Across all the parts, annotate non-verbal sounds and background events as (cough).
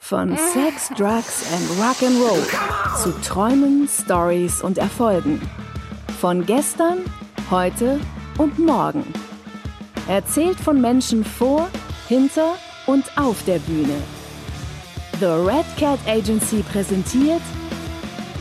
Von Sex, Drugs and Rock'n'Roll zu Träumen, Stories und Erfolgen. Von gestern, heute und morgen. Erzählt von Menschen vor, hinter und auf der Bühne. The Red Cat Agency präsentiert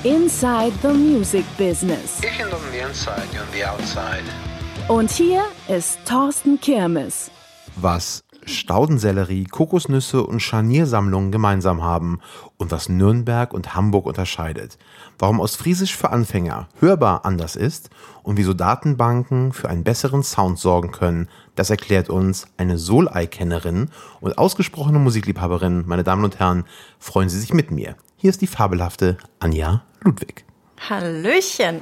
Inside the Music Business. Ich on the inside, you're on the outside. Und hier ist Thorsten Kirmes. was Staudensellerie, Kokosnüsse und Scharniersammlungen gemeinsam haben und was Nürnberg und Hamburg unterscheidet. Warum Ostfriesisch für Anfänger hörbar anders ist und wieso Datenbanken für einen besseren Sound sorgen können, das erklärt uns eine Solei-Kennerin und ausgesprochene Musikliebhaberin. Meine Damen und Herren, freuen Sie sich mit mir. Hier ist die fabelhafte Anja Ludwig. Hallöchen.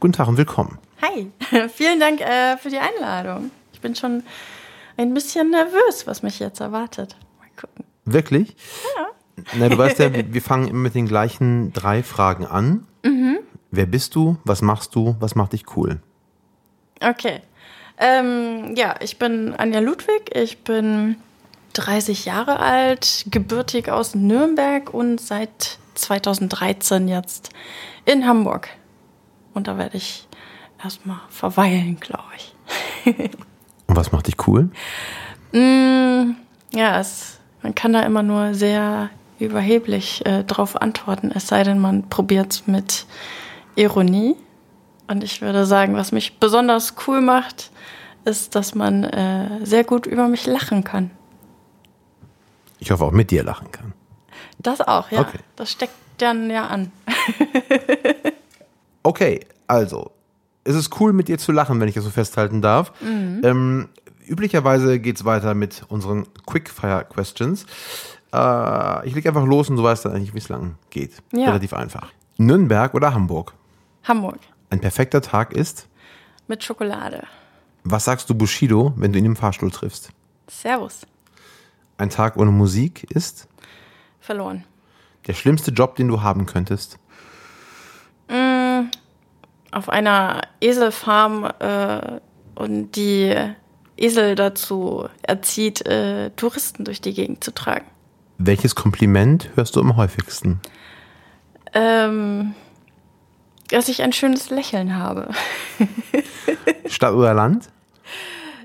Guten Tag und willkommen. Hi. (laughs) Vielen Dank äh, für die Einladung. Ich bin schon ein bisschen nervös, was mich jetzt erwartet. Mal gucken. Wirklich? Ja. Na, du weißt ja, (laughs) wir fangen immer mit den gleichen drei Fragen an. Wer bist du? Was machst du? Was macht dich cool? Okay. Ähm, ja, ich bin Anja Ludwig. Ich bin 30 Jahre alt, gebürtig aus Nürnberg und seit 2013 jetzt in Hamburg. Und da werde ich erstmal verweilen, glaube ich. (laughs) Und was macht dich cool? Mm, ja, es, man kann da immer nur sehr überheblich äh, drauf antworten, es sei denn, man probiert es mit Ironie. Und ich würde sagen, was mich besonders cool macht, ist, dass man äh, sehr gut über mich lachen kann. Ich hoffe auch mit dir lachen kann. Das auch, ja. Okay. Das steckt dann ja an. (laughs) Okay, also, es ist cool mit dir zu lachen, wenn ich das so festhalten darf. Ähm, üblicherweise geht's weiter mit unseren Quickfire Questions. Äh, ich leg einfach los und du weißt dann eigentlich, wie es lang geht. Ja. Relativ einfach. Nürnberg oder Hamburg? Hamburg Ein perfekter Tag ist. mit Schokolade. Was sagst du Bushido, wenn du ihn im Fahrstuhl triffst? Servus. Ein Tag ohne Musik ist. Verloren. Der schlimmste Job, den du haben könntest. Auf einer Eselfarm äh, und die Esel dazu erzieht, äh, Touristen durch die Gegend zu tragen. Welches Kompliment hörst du am häufigsten? Ähm, dass ich ein schönes Lächeln habe. (laughs) Stadt oder Land?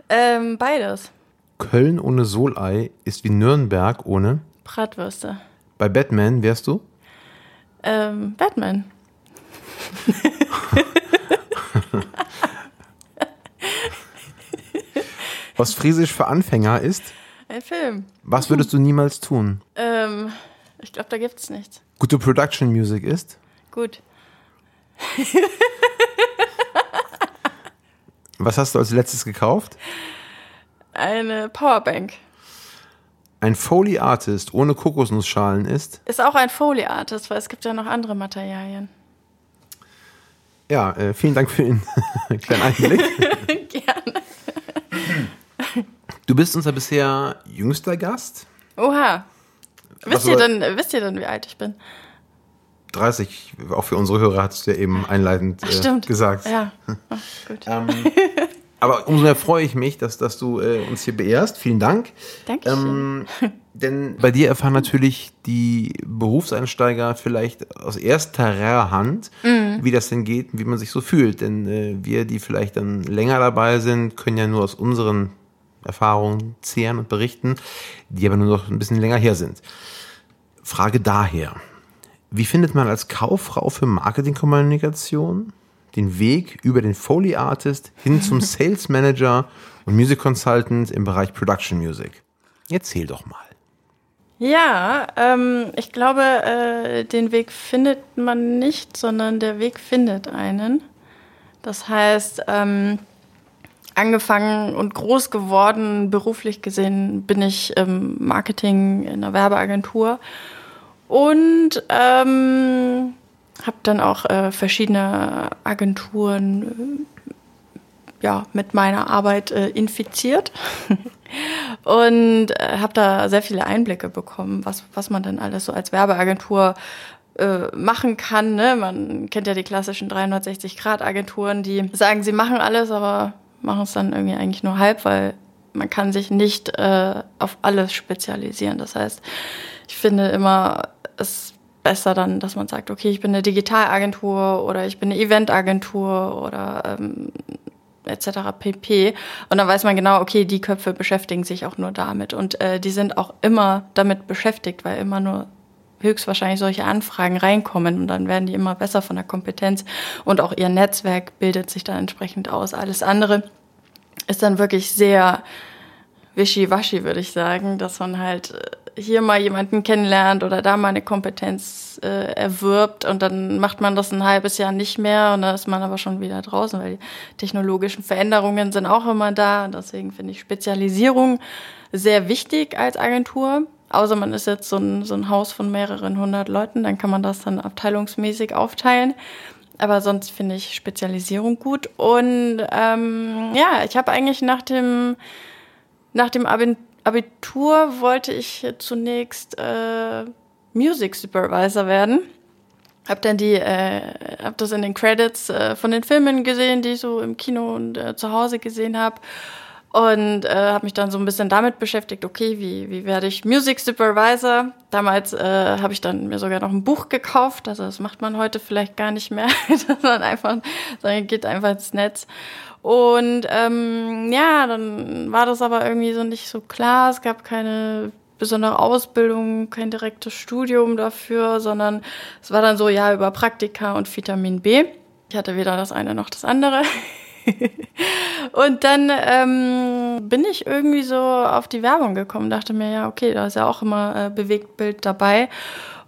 ähm, beides. Köln ohne Solei ist wie Nürnberg ohne. Bratwürste. Bei Batman wärst du? Ähm, Batman. (laughs) (laughs) Ostfriesisch für Anfänger ist. Ein Film. Was würdest du niemals tun? Ähm, ich glaube, da gibt's nichts. Gute Production Music ist. Gut. Was hast du als letztes gekauft? Eine Powerbank. Ein Foley Artist ohne Kokosnussschalen ist. Ist auch ein Foley Artist, weil es gibt ja noch andere Materialien. Ja, äh, vielen Dank für den (laughs) kleinen Einblick. (laughs) Gerne. Du bist unser bisher jüngster Gast. Oha. Wisst ihr, soll- denn, wisst ihr denn, wie alt ich bin? 30, auch für unsere Hörer hattest du ja eben einleitend äh, Stimmt. gesagt. Ja. (laughs) Oh, gut. Ähm, aber umso mehr freue ich mich, dass, dass du äh, uns hier beehrst. Vielen Dank. Dankeschön. Ähm, (laughs) denn bei dir erfahren natürlich die Berufseinsteiger vielleicht aus erster Hand, Mhm. wie das denn geht und wie man sich so fühlt. Denn äh, wir, die vielleicht dann länger dabei sind, können ja nur aus unseren Erfahrungen zehren und berichten, die aber nur noch ein bisschen länger her sind. Frage daher. Wie findet man als Kauffrau für Marketingkommunikation den Weg über den Foley Artist hin zum (laughs) Sales Manager und Music Consultant im Bereich Production Music? Erzähl doch mal. Ja, ähm, ich glaube, äh, den Weg findet man nicht, sondern der Weg findet einen. Das heißt, ähm, angefangen und groß geworden, beruflich gesehen, bin ich im Marketing in einer Werbeagentur und ähm, habe dann auch äh, verschiedene Agenturen äh, ja, mit meiner Arbeit äh, infiziert (laughs) und äh, habe da sehr viele Einblicke bekommen, was, was man denn alles so als Werbeagentur äh, machen kann. Ne? Man kennt ja die klassischen 360-Grad-Agenturen, die sagen, sie machen alles, aber machen es dann irgendwie eigentlich nur halb, weil man kann sich nicht äh, auf alles spezialisieren. Das heißt, ich finde immer, es besser dann, dass man sagt, okay, ich bin eine Digitalagentur oder ich bin eine Eventagentur oder ähm, etc. pp. Und dann weiß man genau, okay, die Köpfe beschäftigen sich auch nur damit. Und äh, die sind auch immer damit beschäftigt, weil immer nur höchstwahrscheinlich solche Anfragen reinkommen und dann werden die immer besser von der Kompetenz und auch ihr Netzwerk bildet sich dann entsprechend aus. Alles andere ist dann wirklich sehr wischiwaschi, würde ich sagen, dass man halt äh, hier mal jemanden kennenlernt oder da mal eine Kompetenz äh, erwirbt und dann macht man das ein halbes Jahr nicht mehr und dann ist man aber schon wieder draußen, weil die technologischen Veränderungen sind auch immer da und deswegen finde ich Spezialisierung sehr wichtig als Agentur. Außer man ist jetzt so ein, so ein Haus von mehreren hundert Leuten, dann kann man das dann abteilungsmäßig aufteilen. Aber sonst finde ich Spezialisierung gut. Und ähm, ja, ich habe eigentlich nach dem nach dem Abitur wollte ich zunächst äh, Music Supervisor werden. Hab dann die, äh, hab das in den Credits äh, von den Filmen gesehen, die ich so im Kino und äh, zu Hause gesehen habe und äh, habe mich dann so ein bisschen damit beschäftigt, okay, wie, wie werde ich Music Supervisor? Damals äh, habe ich dann mir sogar noch ein Buch gekauft, also das macht man heute vielleicht gar nicht mehr, (laughs) dass man einfach, sondern geht einfach ins Netz und ähm, ja, dann war das aber irgendwie so nicht so klar. Es gab keine besondere Ausbildung, kein direktes Studium dafür, sondern es war dann so, ja, über Praktika und Vitamin B. Ich hatte weder das eine noch das andere. (laughs) und dann ähm, bin ich irgendwie so auf die Werbung gekommen, dachte mir, ja, okay, da ist ja auch immer äh, Bewegtbild dabei.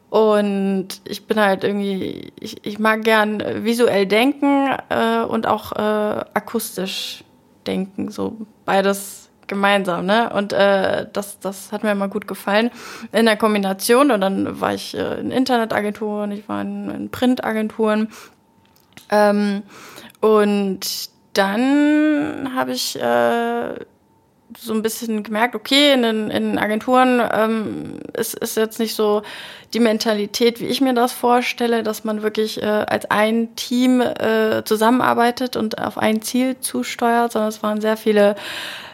Und ich bin halt irgendwie, ich, ich mag gern visuell denken äh, und auch äh, akustisch denken, so beides gemeinsam, ne? Und äh, das, das hat mir immer gut gefallen in der Kombination. Und dann war ich äh, in Internetagenturen, ich war in, in Printagenturen. Ähm, und dann habe ich äh, so ein bisschen gemerkt, okay, in den, in den Agenturen ähm, ist, ist jetzt nicht so die Mentalität, wie ich mir das vorstelle, dass man wirklich äh, als ein Team äh, zusammenarbeitet und auf ein Ziel zusteuert, sondern es waren sehr viele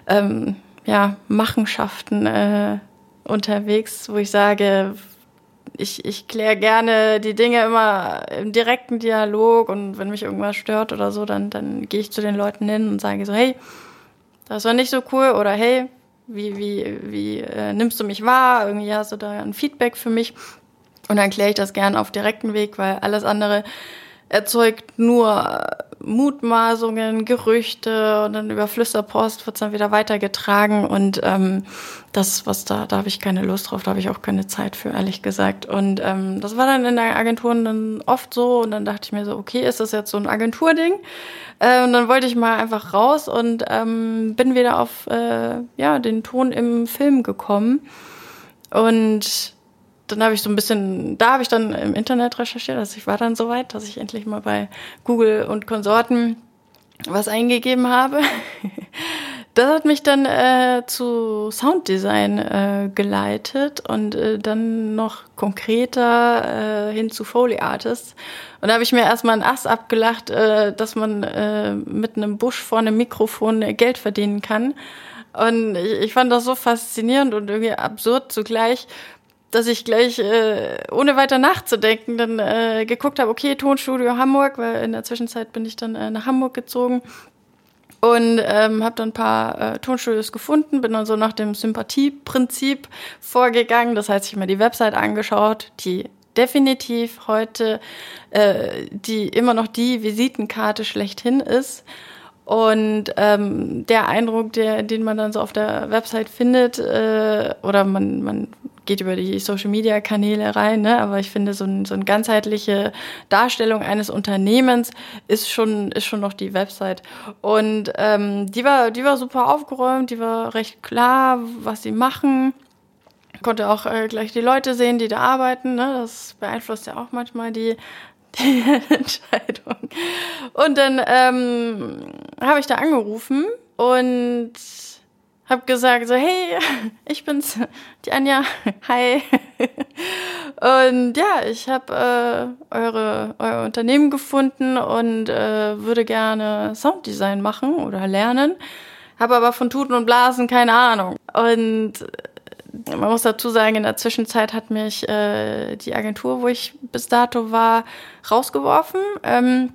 ähm, ja, Machenschaften äh, unterwegs, wo ich sage, ich, ich kläre gerne die Dinge immer im direkten Dialog und wenn mich irgendwas stört oder so, dann, dann gehe ich zu den Leuten hin und sage so, hey, das war nicht so cool oder hey, wie, wie, wie äh, nimmst du mich wahr? Irgendwie hast du da ein Feedback für mich. Und dann kläre ich das gern auf direkten Weg, weil alles andere erzeugt nur Mutmaßungen, Gerüchte und dann über Flüsterpost wird es dann wieder weitergetragen und ähm, das, was da, da habe ich keine Lust drauf, da habe ich auch keine Zeit für, ehrlich gesagt. Und ähm, das war dann in der Agentur dann oft so und dann dachte ich mir so, okay, ist das jetzt so ein Agenturding? Äh, und dann wollte ich mal einfach raus und ähm, bin wieder auf äh, ja, den Ton im Film gekommen und dann habe ich so ein bisschen, da habe ich dann im Internet recherchiert, also ich war dann so weit, dass ich endlich mal bei Google und Konsorten was eingegeben habe. (laughs) Das hat mich dann äh, zu Sounddesign äh, geleitet und äh, dann noch konkreter äh, hin zu Foley Artists. Und da habe ich mir erstmal einen Ass abgelacht, äh, dass man äh, mit einem Busch vor einem Mikrofon Geld verdienen kann. Und ich, ich fand das so faszinierend und irgendwie absurd zugleich, dass ich gleich, äh, ohne weiter nachzudenken, dann äh, geguckt habe, okay, Tonstudio Hamburg, weil in der Zwischenzeit bin ich dann äh, nach Hamburg gezogen und ähm, habe dann ein paar äh, Tonstudios gefunden, bin dann so nach dem Sympathieprinzip vorgegangen. Das heißt, ich habe mir die Website angeschaut, die definitiv heute äh, die immer noch die Visitenkarte schlechthin ist. Und ähm, der Eindruck, der, den man dann so auf der Website findet, äh, oder man, man geht über die Social Media Kanäle rein, ne? aber ich finde, so, ein, so eine ganzheitliche Darstellung eines Unternehmens ist schon, ist schon noch die Website. Und ähm, die, war, die war super aufgeräumt, die war recht klar, was sie machen. Konnte auch äh, gleich die Leute sehen, die da arbeiten. Ne? Das beeinflusst ja auch manchmal die, (laughs) die Entscheidung. Und dann ähm, habe ich da angerufen und habe gesagt so, hey, (laughs) ich bin's, die Anja, (laughs) hi. Und ja, ich habe äh, eure euer Unternehmen gefunden und äh, würde gerne Sounddesign machen oder lernen, habe aber von Tuten und Blasen keine Ahnung. Und äh, man muss dazu sagen, in der Zwischenzeit hat mich äh, die Agentur, wo ich bis dato war, rausgeworfen. Ähm,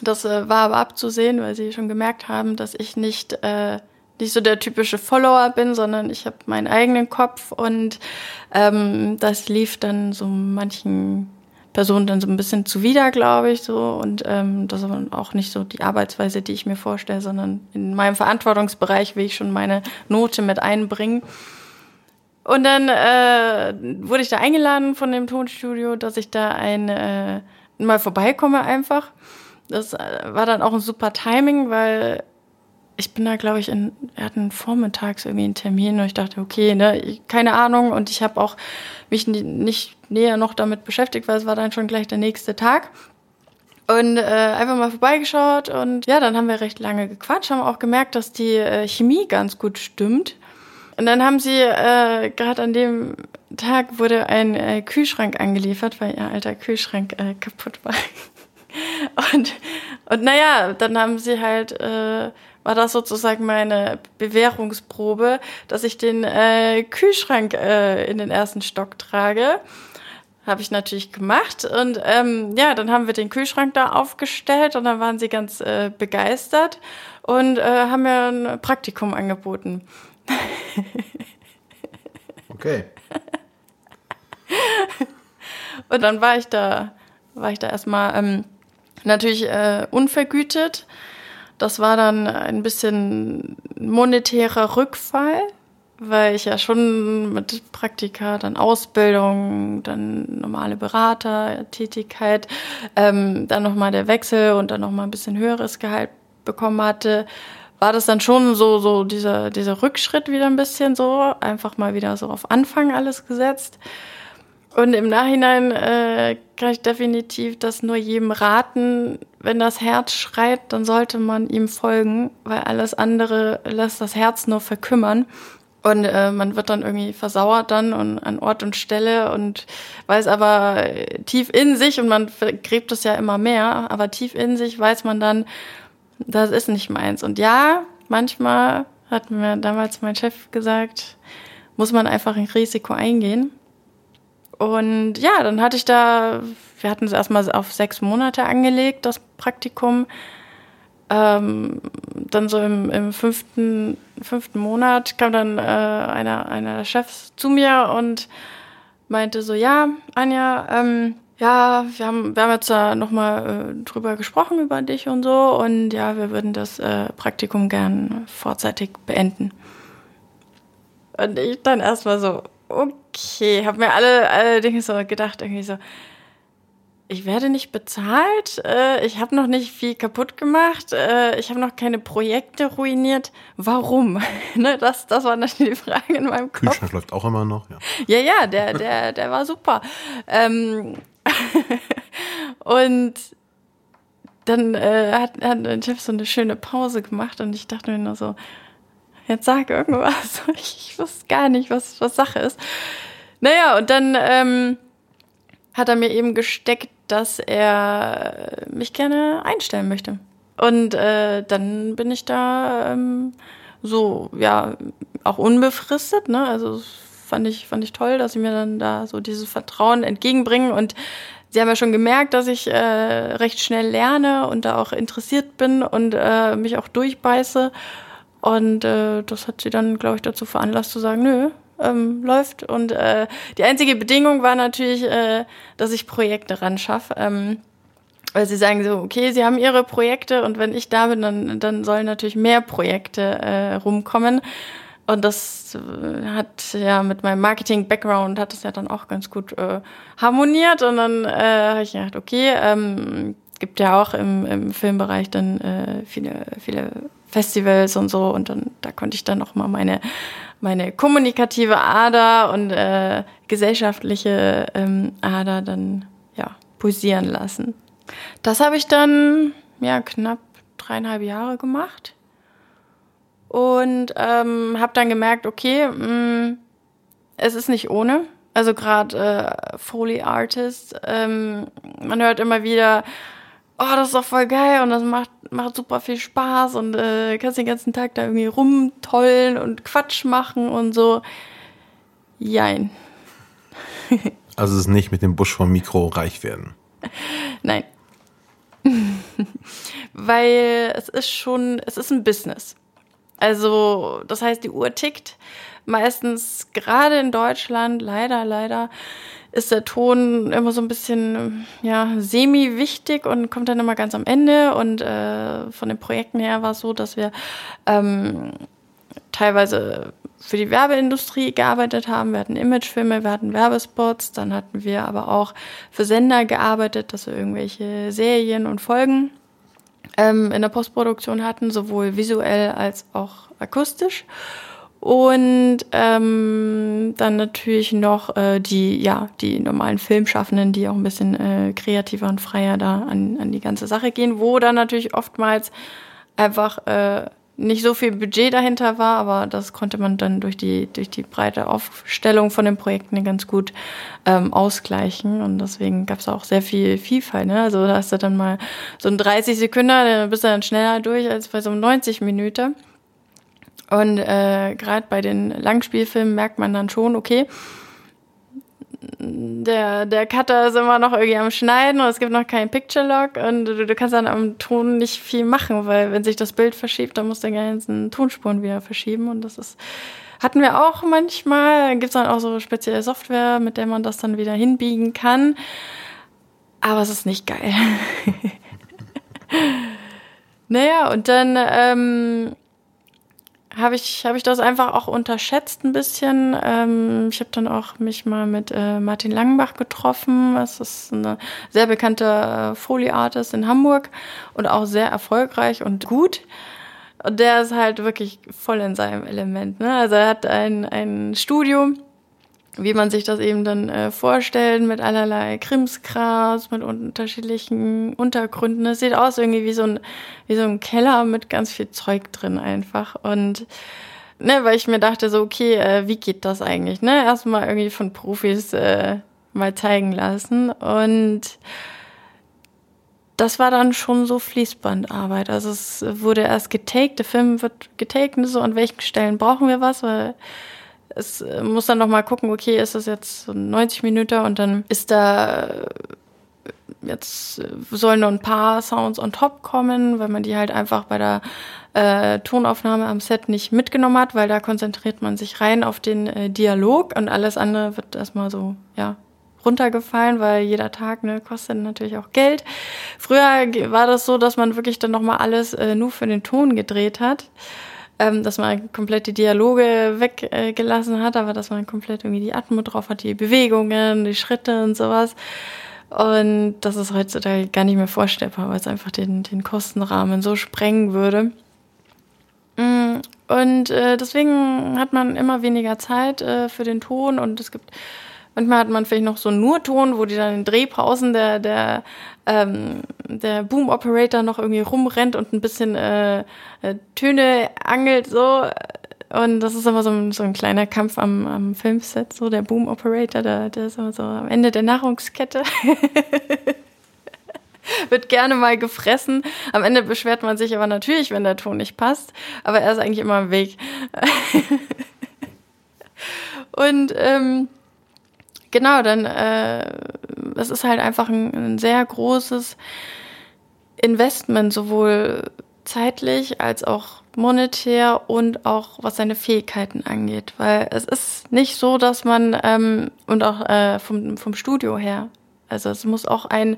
das äh, war aber abzusehen, weil sie schon gemerkt haben, dass ich nicht äh, nicht so der typische Follower bin, sondern ich habe meinen eigenen Kopf und ähm, das lief dann so manchen Personen dann so ein bisschen zuwider, glaube ich, so und ähm, das ist auch nicht so die Arbeitsweise, die ich mir vorstelle, sondern in meinem Verantwortungsbereich will ich schon meine Note mit einbringen. Und dann äh, wurde ich da eingeladen von dem Tonstudio, dass ich da ein äh, mal vorbeikomme einfach. Das äh, war dann auch ein super Timing, weil ich bin da, glaube ich, in, wir hatten vormittags irgendwie einen Termin und ich dachte, okay, ne, keine Ahnung. Und ich habe auch mich nicht näher noch damit beschäftigt, weil es war dann schon gleich der nächste Tag. Und äh, einfach mal vorbeigeschaut und ja, dann haben wir recht lange gequatscht, haben auch gemerkt, dass die äh, Chemie ganz gut stimmt. Und dann haben sie äh, gerade an dem Tag wurde ein äh, Kühlschrank angeliefert, weil ihr alter Kühlschrank äh, kaputt war. (laughs) und, und naja, dann haben sie halt äh, war das sozusagen meine Bewährungsprobe, dass ich den äh, Kühlschrank äh, in den ersten Stock trage. Habe ich natürlich gemacht. Und ähm, ja, dann haben wir den Kühlschrank da aufgestellt und dann waren sie ganz äh, begeistert und äh, haben mir ein Praktikum angeboten. Okay. (laughs) und dann war ich da, war ich da erstmal ähm, natürlich äh, unvergütet das war dann ein bisschen monetärer Rückfall, weil ich ja schon mit Praktika, dann Ausbildung, dann normale Beratertätigkeit, ähm, dann nochmal der Wechsel und dann nochmal ein bisschen höheres Gehalt bekommen hatte, war das dann schon so, so dieser, dieser Rückschritt wieder ein bisschen so, einfach mal wieder so auf Anfang alles gesetzt. Und im Nachhinein äh, kann ich definitiv das nur jedem raten, wenn das Herz schreit, dann sollte man ihm folgen, weil alles andere lässt das Herz nur verkümmern. Und äh, man wird dann irgendwie versauert dann und an Ort und Stelle und weiß aber tief in sich, und man gräbt es ja immer mehr, aber tief in sich weiß man dann, das ist nicht meins. Und ja, manchmal hat mir damals mein Chef gesagt, muss man einfach ein Risiko eingehen. Und ja, dann hatte ich da, wir hatten es erstmal auf sechs Monate angelegt, das Praktikum. Ähm, dann so im, im fünften, fünften Monat kam dann äh, einer, einer der Chefs zu mir und meinte so, ja, Anja, ähm, ja, wir haben, wir haben jetzt da nochmal äh, drüber gesprochen, über dich und so. Und ja, wir würden das äh, Praktikum gern vorzeitig beenden. Und ich dann erstmal so, okay, habe mir alle, alle Dinge so gedacht, irgendwie so, ich werde nicht bezahlt, äh, ich habe noch nicht viel kaputt gemacht, äh, ich habe noch keine Projekte ruiniert. Warum? (laughs) ne, das, das war natürlich die Frage in meinem Kopf. Kühlschrank läuft auch immer noch, ja. Ja, ja, der, der, der war super. Ähm, (laughs) und dann äh, hat, hat der Chef so eine schöne Pause gemacht und ich dachte mir nur so, jetzt sag irgendwas. (laughs) Ich, ich wusste gar nicht, was, was Sache ist. Naja, und dann ähm, hat er mir eben gesteckt, dass er mich gerne einstellen möchte. Und äh, dann bin ich da ähm, so, ja, auch unbefristet, ne? Also fand ich, fand ich toll, dass sie mir dann da so dieses Vertrauen entgegenbringen. Und sie haben ja schon gemerkt, dass ich äh, recht schnell lerne und da auch interessiert bin und äh, mich auch durchbeiße. Und äh, das hat sie dann, glaube ich, dazu veranlasst zu sagen, nö, ähm, läuft. Und äh, die einzige Bedingung war natürlich, äh, dass ich Projekte ran schaffe. Ähm, weil sie sagen so, okay, sie haben ihre Projekte und wenn ich da bin, dann, dann sollen natürlich mehr Projekte äh, rumkommen. Und das äh, hat ja mit meinem Marketing-Background hat das ja dann auch ganz gut äh, harmoniert. Und dann äh, habe ich gedacht, okay, ähm, gibt ja auch im, im Filmbereich dann äh, viele, viele Festivals und so und dann da konnte ich dann noch mal meine meine kommunikative Ader und äh, gesellschaftliche ähm, Ader dann ja posieren lassen. Das habe ich dann ja knapp dreieinhalb Jahre gemacht und ähm, habe dann gemerkt, okay, mh, mm, es ist nicht ohne, Also gerade äh, Foley Artist. Ähm, man hört immer wieder, oh, das ist doch voll geil und das macht, macht super viel Spaß und äh, kannst den ganzen Tag da irgendwie rumtollen und Quatsch machen und so. Jein. (laughs) also es ist nicht mit dem Busch vom Mikro reich werden. Nein. (laughs) Weil es ist schon, es ist ein Business. Also, das heißt, die Uhr tickt. Meistens, gerade in Deutschland, leider, leider, ist der Ton immer so ein bisschen ja, semi-wichtig und kommt dann immer ganz am Ende. Und äh, von den Projekten her war es so, dass wir ähm, teilweise für die Werbeindustrie gearbeitet haben. Wir hatten Imagefilme, wir hatten Werbespots, dann hatten wir aber auch für Sender gearbeitet, dass wir irgendwelche Serien und Folgen ähm, in der Postproduktion hatten, sowohl visuell als auch akustisch. Und ähm, dann natürlich noch äh, die, ja, die normalen Filmschaffenden, die auch ein bisschen äh, kreativer und freier da an, an die ganze Sache gehen, wo dann natürlich oftmals einfach äh, nicht so viel Budget dahinter war, aber das konnte man dann durch die, durch die breite Aufstellung von den Projekten ganz gut ähm, ausgleichen. Und deswegen gab es auch sehr viel Vielfalt. Ne? Also da hast du dann mal so ein 30 Sekunden, dann bist du dann schneller durch als bei so einem 90 Minuten. Und äh, gerade bei den Langspielfilmen merkt man dann schon, okay, der, der Cutter ist immer noch irgendwie am Schneiden und es gibt noch keinen Picture Log und du, du kannst dann am Ton nicht viel machen, weil wenn sich das Bild verschiebt, dann musst du die ganzen Tonspuren wieder verschieben und das ist, hatten wir auch manchmal, gibt es dann auch so spezielle Software, mit der man das dann wieder hinbiegen kann, aber es ist nicht geil. (laughs) naja, und dann, ähm, habe ich, hab ich das einfach auch unterschätzt ein bisschen. Ähm, ich habe dann auch mich mal mit äh, Martin Langenbach getroffen. Das ist ein sehr bekannter äh, Foley-Artist in Hamburg und auch sehr erfolgreich und gut. Und der ist halt wirklich voll in seinem Element. Ne? Also er hat ein, ein Studio, wie man sich das eben dann äh, vorstellt, mit allerlei Krimskras, mit unterschiedlichen Untergründen. Es sieht aus irgendwie wie so ein, wie so ein Keller mit ganz viel Zeug drin einfach. Und ne, weil ich mir dachte so, okay, äh, wie geht das eigentlich? Ne? Erstmal irgendwie von Profis äh, mal zeigen lassen. Und das war dann schon so Fließbandarbeit. Also es wurde erst getaked, der Film wird getaked, so an welchen Stellen brauchen wir was, weil es äh, muss dann noch mal gucken, okay, ist das jetzt so 90 Minuten und dann ist da äh, jetzt äh, sollen noch ein paar Sounds on top kommen, weil man die halt einfach bei der äh, Tonaufnahme am Set nicht mitgenommen hat, weil da konzentriert man sich rein auf den äh, Dialog und alles andere wird erstmal so, ja, runtergefallen, weil jeder Tag ne, kostet natürlich auch Geld. Früher war das so, dass man wirklich dann nochmal alles äh, nur für den Ton gedreht hat ähm, dass man komplett die Dialoge weggelassen äh, hat, aber dass man komplett irgendwie die Atmo drauf hat, die Bewegungen, die Schritte und sowas. Und das ist heutzutage gar nicht mehr vorstellbar, weil es einfach den, den Kostenrahmen so sprengen würde. Mm, und äh, deswegen hat man immer weniger Zeit äh, für den Ton und es gibt Manchmal hat man vielleicht noch so einen Nurton, wo die dann in Drehpausen der, der, ähm, der Boom-Operator noch irgendwie rumrennt und ein bisschen äh, äh, Töne angelt, so. Und das ist immer so ein, so ein kleiner Kampf am, am Filmset, so der Boom-Operator, der, der ist immer so am Ende der Nahrungskette. (laughs) Wird gerne mal gefressen. Am Ende beschwert man sich aber natürlich, wenn der Ton nicht passt. Aber er ist eigentlich immer im Weg. (laughs) und ähm, genau, dann äh, es ist halt einfach ein, ein sehr großes Investment, sowohl zeitlich als auch monetär und auch was seine Fähigkeiten angeht. Weil es ist nicht so, dass man, ähm, und auch äh, vom, vom Studio her, also es muss auch ein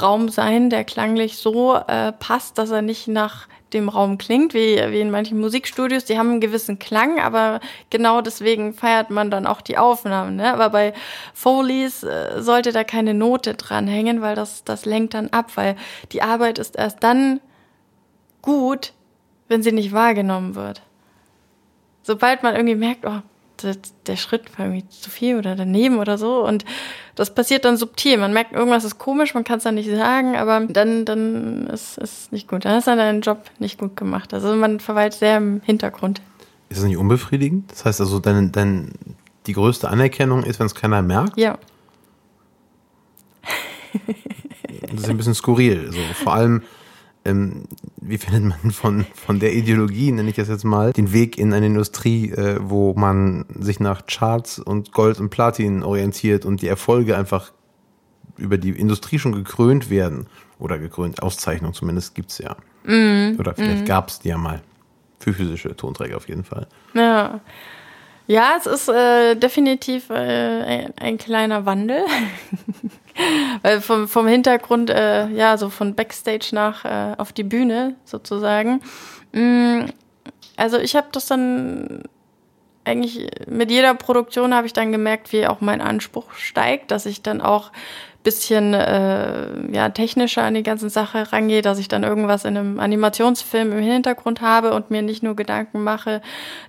Raum sein, der klanglich so äh, passt, dass er nicht nach dem Raum klingt, wie, wie in manchen Musikstudios. Die haben einen gewissen Klang, aber genau deswegen feiert man dann auch die Aufnahmen. Ne? Aber bei Foleys äh, sollte da keine Note dranhängen, weil das, das lenkt dann ab, weil die Arbeit ist erst dann gut, wenn sie nicht wahrgenommen wird. Sobald man irgendwie merkt, oh, der, Schritt war irgendwie zu viel oder daneben oder so. Und das passiert dann subtil. Man merkt, irgendwas ist komisch, man kann es dann nicht sagen, aber dann, dann ist es nicht gut. Dann ist dann dein Job nicht gut gemacht. Also man verweilt sehr im Hintergrund. Ist das nicht unbefriedigend? Das heißt also, dein, dein, die größte Anerkennung ist, wenn es keiner merkt. Ja. Das ist ein bisschen skurril. So, vor allem, ähm, wie findet man von, von der Ideologie, nenne ich das jetzt mal, den Weg in eine Industrie, äh, wo man sich nach Charts und Gold und Platin orientiert und die Erfolge einfach über die Industrie schon gekrönt werden. Oder gekrönt, Auszeichnung zumindest gibt's ja. Mhm. Oder vielleicht gab's die ja mal. Für physische Tonträger auf jeden Fall. Ja. Ja, es ist äh, definitiv äh, ein, ein kleiner Wandel. (laughs) Weil vom, vom Hintergrund, äh, ja, so von Backstage nach äh, auf die Bühne sozusagen. Mm, also ich habe das dann eigentlich mit jeder Produktion habe ich dann gemerkt, wie auch mein Anspruch steigt, dass ich dann auch bisschen äh, ja, technischer an die ganze Sache rangehe, dass ich dann irgendwas in einem Animationsfilm im Hintergrund habe und mir nicht nur Gedanken mache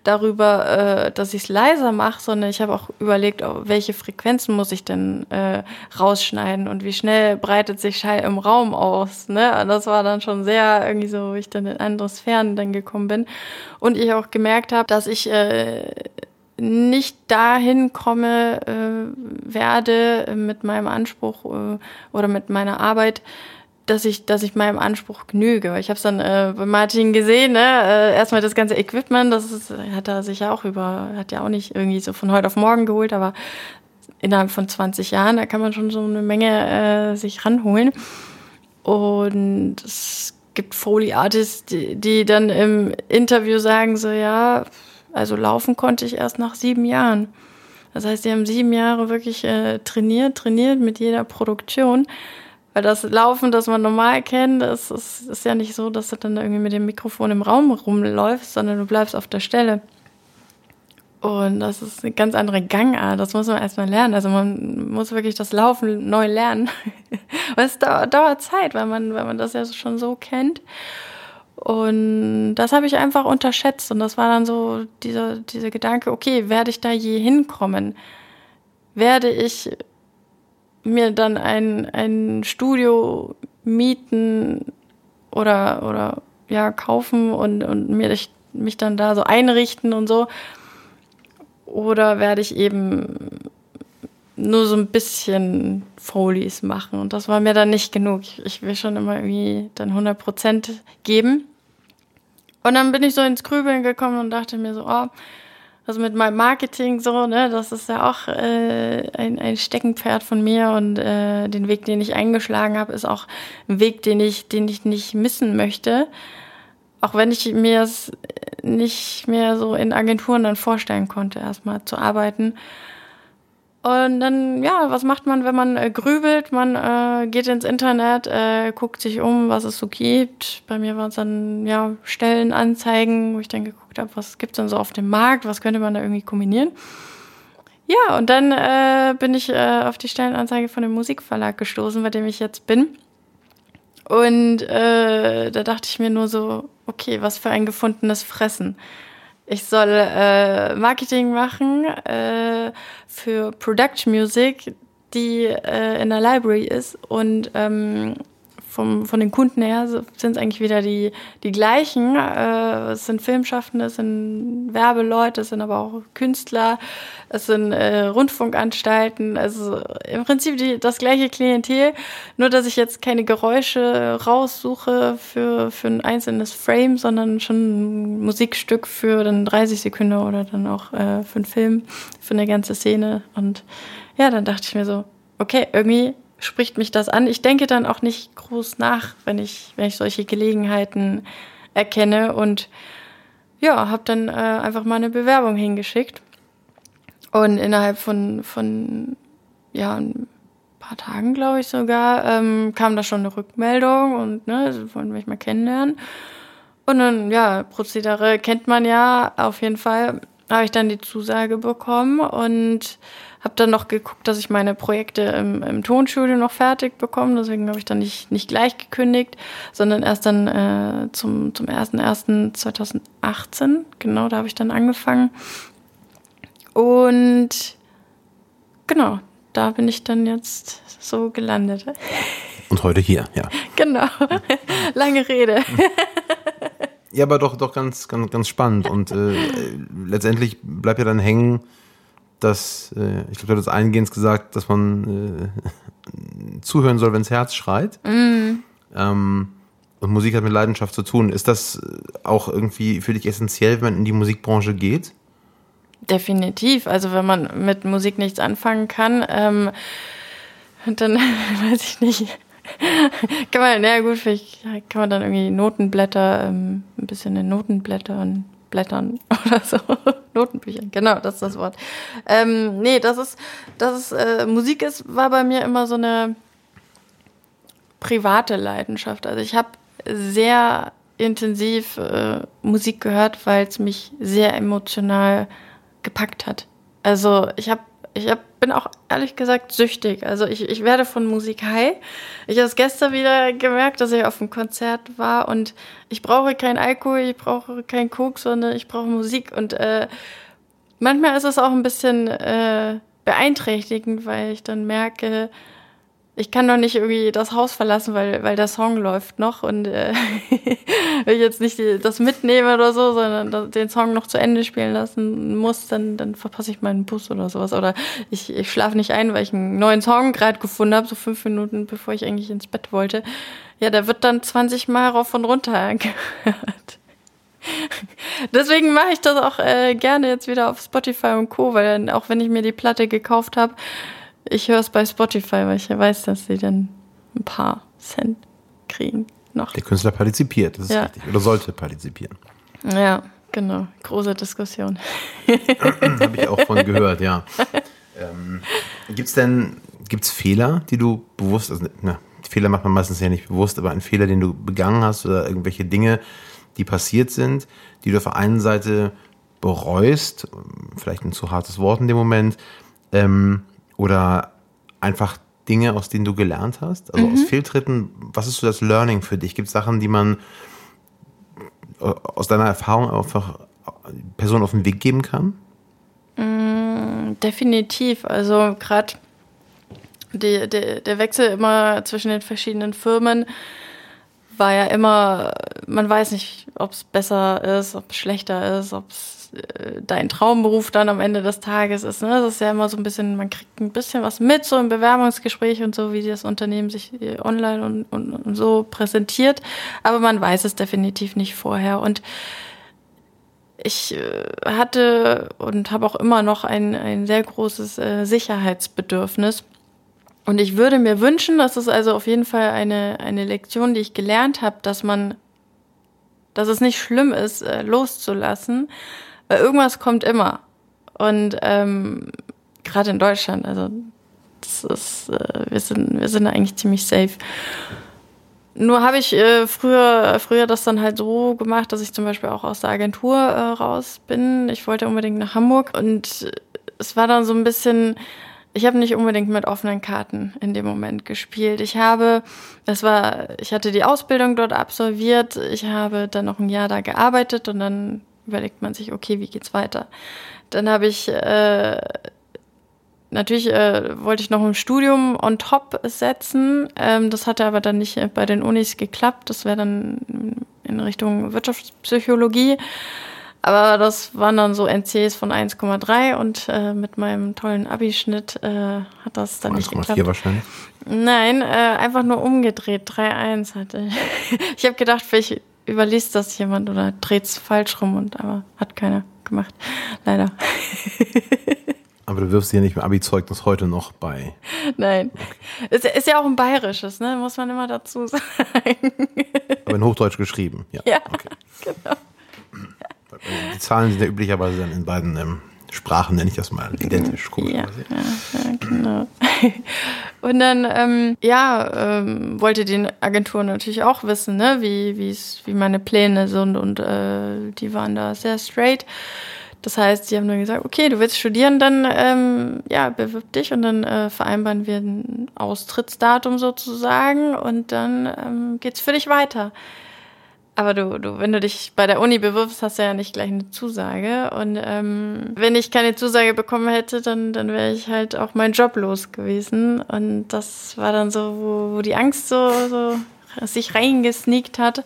darüber, äh, dass ich es leiser mache, sondern ich habe auch überlegt, oh, welche Frequenzen muss ich denn äh, rausschneiden und wie schnell breitet sich Schall im Raum aus. Ne? Das war dann schon sehr irgendwie so, wo ich dann in andere Sphären dann gekommen bin. Und ich auch gemerkt habe, dass ich äh, nicht dahin komme äh, werde mit meinem Anspruch äh, oder mit meiner Arbeit, dass ich, dass ich meinem Anspruch genüge. Ich habe es dann äh, bei Martin gesehen, ne? äh, erstmal das ganze Equipment, das ist, hat er sich ja auch über, hat ja auch nicht irgendwie so von heute auf morgen geholt, aber innerhalb von 20 Jahren, da kann man schon so eine Menge äh, sich ranholen. Und es gibt Foley Artists, die, die dann im Interview sagen so, ja, also laufen konnte ich erst nach sieben Jahren. Das heißt, die haben sieben Jahre wirklich äh, trainiert, trainiert mit jeder Produktion. Weil das Laufen, das man normal kennt, das ist, ist ja nicht so, dass du dann irgendwie mit dem Mikrofon im Raum rumläufst, sondern du bleibst auf der Stelle. Und das ist eine ganz andere Gangart. Das muss man erstmal lernen. Also man muss wirklich das Laufen neu lernen. (laughs) Und es dauert, dauert Zeit, weil man, weil man das ja schon so kennt. Und das habe ich einfach unterschätzt. Und das war dann so dieser, dieser Gedanke, okay, werde ich da je hinkommen? Werde ich mir dann ein, ein Studio mieten oder, oder ja, kaufen und, und mir mich dann da so einrichten und so? Oder werde ich eben nur so ein bisschen Folies machen? Und das war mir dann nicht genug. Ich will schon immer irgendwie dann 100 Prozent geben. Und dann bin ich so ins Grübeln gekommen und dachte mir so, oh, also mit meinem Marketing so, ne, das ist ja auch äh, ein, ein Steckenpferd von mir und äh, den Weg, den ich eingeschlagen habe, ist auch ein Weg, den ich, den ich nicht missen möchte. Auch wenn ich mir es nicht mehr so in Agenturen dann vorstellen konnte, erstmal zu arbeiten. Und dann, ja, was macht man, wenn man äh, grübelt? Man äh, geht ins Internet, äh, guckt sich um, was es so gibt. Bei mir waren es dann, ja, Stellenanzeigen, wo ich dann geguckt habe, was gibt's denn so auf dem Markt, was könnte man da irgendwie kombinieren. Ja, und dann äh, bin ich äh, auf die Stellenanzeige von dem Musikverlag gestoßen, bei dem ich jetzt bin. Und äh, da dachte ich mir nur so, okay, was für ein gefundenes Fressen. Ich soll äh, Marketing machen äh, für Production Music, die äh, in der Library ist und ähm, vom, von den Kunden her sind es eigentlich wieder die, die gleichen. Äh, es sind Filmschaffende, es sind Werbeleute, es sind aber auch Künstler, es sind äh, Rundfunkanstalten. Also im Prinzip die, das gleiche Klientel, nur dass ich jetzt keine Geräusche raussuche für, für ein einzelnes Frame, sondern schon ein Musikstück für dann 30 Sekunden oder dann auch äh, für einen Film, für eine ganze Szene. Und ja, dann dachte ich mir so, okay, irgendwie spricht mich das an. Ich denke dann auch nicht groß nach, wenn ich, wenn ich solche Gelegenheiten erkenne und ja, habe dann äh, einfach mal eine Bewerbung hingeschickt. Und innerhalb von, von ja, ein paar Tagen, glaube ich sogar, ähm, kam da schon eine Rückmeldung und ne, sie wollen mich mal kennenlernen. Und dann, ja, Prozedere kennt man ja auf jeden Fall. Habe ich dann die Zusage bekommen und habe dann noch geguckt, dass ich meine Projekte im, im Tonstudio noch fertig bekomme. Deswegen habe ich dann nicht, nicht gleich gekündigt, sondern erst dann äh, zum, zum 01.01.2018. Genau, da habe ich dann angefangen. Und genau, da bin ich dann jetzt so gelandet. Und heute hier, ja. (laughs) Genau. Lange Rede. Ja, aber doch, doch ganz, ganz, ganz spannend. Und äh, letztendlich bleibt ja dann hängen, dass, äh, ich glaube, du hast eingehend gesagt, dass man äh, (laughs) zuhören soll, wenn das Herz schreit. Mhm. Ähm, und Musik hat mit Leidenschaft zu tun. Ist das auch irgendwie für dich essentiell, wenn man in die Musikbranche geht? Definitiv. Also wenn man mit Musik nichts anfangen kann, ähm, dann (laughs) weiß ich nicht. kann man, na gut, vielleicht kann man dann irgendwie Notenblätter, ähm, ein bisschen in Notenblättern blättern (laughs) oder so. Notenbüchern, genau, das ist das Wort. Ähm, nee, das ist, das ist, äh, Musik ist, war bei mir immer so eine private Leidenschaft. Also ich habe sehr intensiv äh, Musik gehört, weil es mich sehr emotional gepackt hat. Also ich habe ich hab, bin auch ehrlich gesagt süchtig. Also ich, ich werde von Musik high. Ich habe es gestern wieder gemerkt, dass ich auf einem Konzert war und ich brauche kein Alkohol, ich brauche kein Koks, sondern ich brauche Musik. Und äh, manchmal ist es auch ein bisschen äh, beeinträchtigend, weil ich dann merke, ich kann doch nicht irgendwie das Haus verlassen, weil, weil der Song läuft noch und äh, (laughs) wenn ich jetzt nicht die, das mitnehme oder so, sondern den Song noch zu Ende spielen lassen muss, dann, dann verpasse ich meinen Bus oder sowas. Oder ich, ich schlafe nicht ein, weil ich einen neuen Song gerade gefunden habe, so fünf Minuten bevor ich eigentlich ins Bett wollte. Ja, der wird dann 20 Mal rauf und runter (laughs) gehört. Deswegen mache ich das auch äh, gerne jetzt wieder auf Spotify und Co., weil dann, auch wenn ich mir die Platte gekauft habe, ich höre es bei Spotify, weil ich ja weiß, dass sie dann ein paar Cent kriegen noch. Der Künstler partizipiert, das ist Ja. richtig. Oder sollte partizipieren. Ja, genau. Große Diskussion. (laughs) Habe ich auch von gehört, ja. (laughs) Ähm, gibt's denn, gibt's Fehler, die du bewusst, also, na, Fehler macht man meistens ja nicht bewusst, aber ein Fehler, den du begangen hast oder irgendwelche Dinge, die passiert sind, die du auf der einen Seite bereust, vielleicht ein zu hartes Wort in dem Moment, ähm, oder einfach Dinge, aus denen du gelernt hast, also aus Fehltritten, was ist so das Learning für dich? Gibt es Sachen, die man äh, aus deiner Erfahrung einfach Personen auf den Weg geben kann? Definitiv. Also gerade der Wechsel immer zwischen den verschiedenen Firmen war ja immer, man weiß nicht, ob es besser ist, ob es schlechter ist, ob es äh, dein Traumberuf dann am Ende des Tages ist. Ne? Das ist ja immer so ein bisschen, man kriegt ein bisschen was mit, so im Bewerbungsgespräch und so, wie das Unternehmen sich äh, online und, und, und so präsentiert. Aber man weiß es definitiv nicht vorher. Und ich äh, hatte und habe auch immer noch ein, ein sehr großes Sicherheitsbedürfnis. Und ich würde mir wünschen, das ist also auf jeden Fall eine, eine Lektion, die ich gelernt habe, dass man, dass es nicht schlimm ist, loszulassen, weil irgendwas kommt immer. Und ähm, gerade in Deutschland, also das ist, äh, wir sind, wir sind eigentlich ziemlich safe. Nur habe ich äh, früher, früher das dann halt so gemacht, dass ich zum Beispiel auch aus der Agentur äh, raus bin. Ich wollte unbedingt nach Hamburg und es war dann so ein bisschen, ich habe nicht unbedingt mit offenen Karten in dem Moment gespielt. Ich habe, das war, ich hatte die Ausbildung dort absolviert, ich habe dann noch ein Jahr da gearbeitet und dann überlegt man sich, okay, wie geht's weiter? Dann habe ich äh, Natürlich äh, wollte ich noch ein Studium on top setzen. Ähm, das hatte aber dann nicht bei den Unis geklappt. Das wäre dann in Richtung Wirtschaftspsychologie. Aber das waren dann so NCs von 1,3 und äh, mit meinem tollen Abischnitt äh, hat das dann nicht 1,4 geklappt. wahrscheinlich. Nein, äh, einfach nur umgedreht. 3,1 hatte ich. (laughs) Ich habe gedacht, vielleicht überliest das jemand oder dreht's falsch rum und aber hat keiner gemacht. Leider. (laughs) Aber du wirfst dir nicht im Abi-Zeugnis heute noch bei. Nein. Ist, ist ja auch ein bayerisches, ne? Muss man immer dazu (laughs) sagen. Aber in Hochdeutsch geschrieben. Ja. Ja, Okay. (laughs) genau. Die Zahlen sind ja üblicherweise dann in beiden ähm, Sprachen, nenne ich das mal, identisch. Ja, komischerweise. ja, ja, genau. (laughs) Und dann, ähm, ja, ähm, wollte die Agentur natürlich auch wissen, ne, wie, wie meine Pläne sind und äh, die waren da sehr straight. Das heißt, sie haben dann gesagt, okay, du willst studieren, dann ähm, ja, bewirb dich und dann äh, vereinbaren wir ein Austrittsdatum sozusagen und dann ähm, geht's für dich weiter. Aber du, du, wenn du dich bei der Uni bewirbst, hast du ja nicht gleich eine Zusage. Und ähm, wenn ich keine Zusage bekommen hätte, dann, dann wäre ich halt auch mein Job los gewesen. Und das war dann so, wo, wo die Angst so, so sich reingesneakt hat.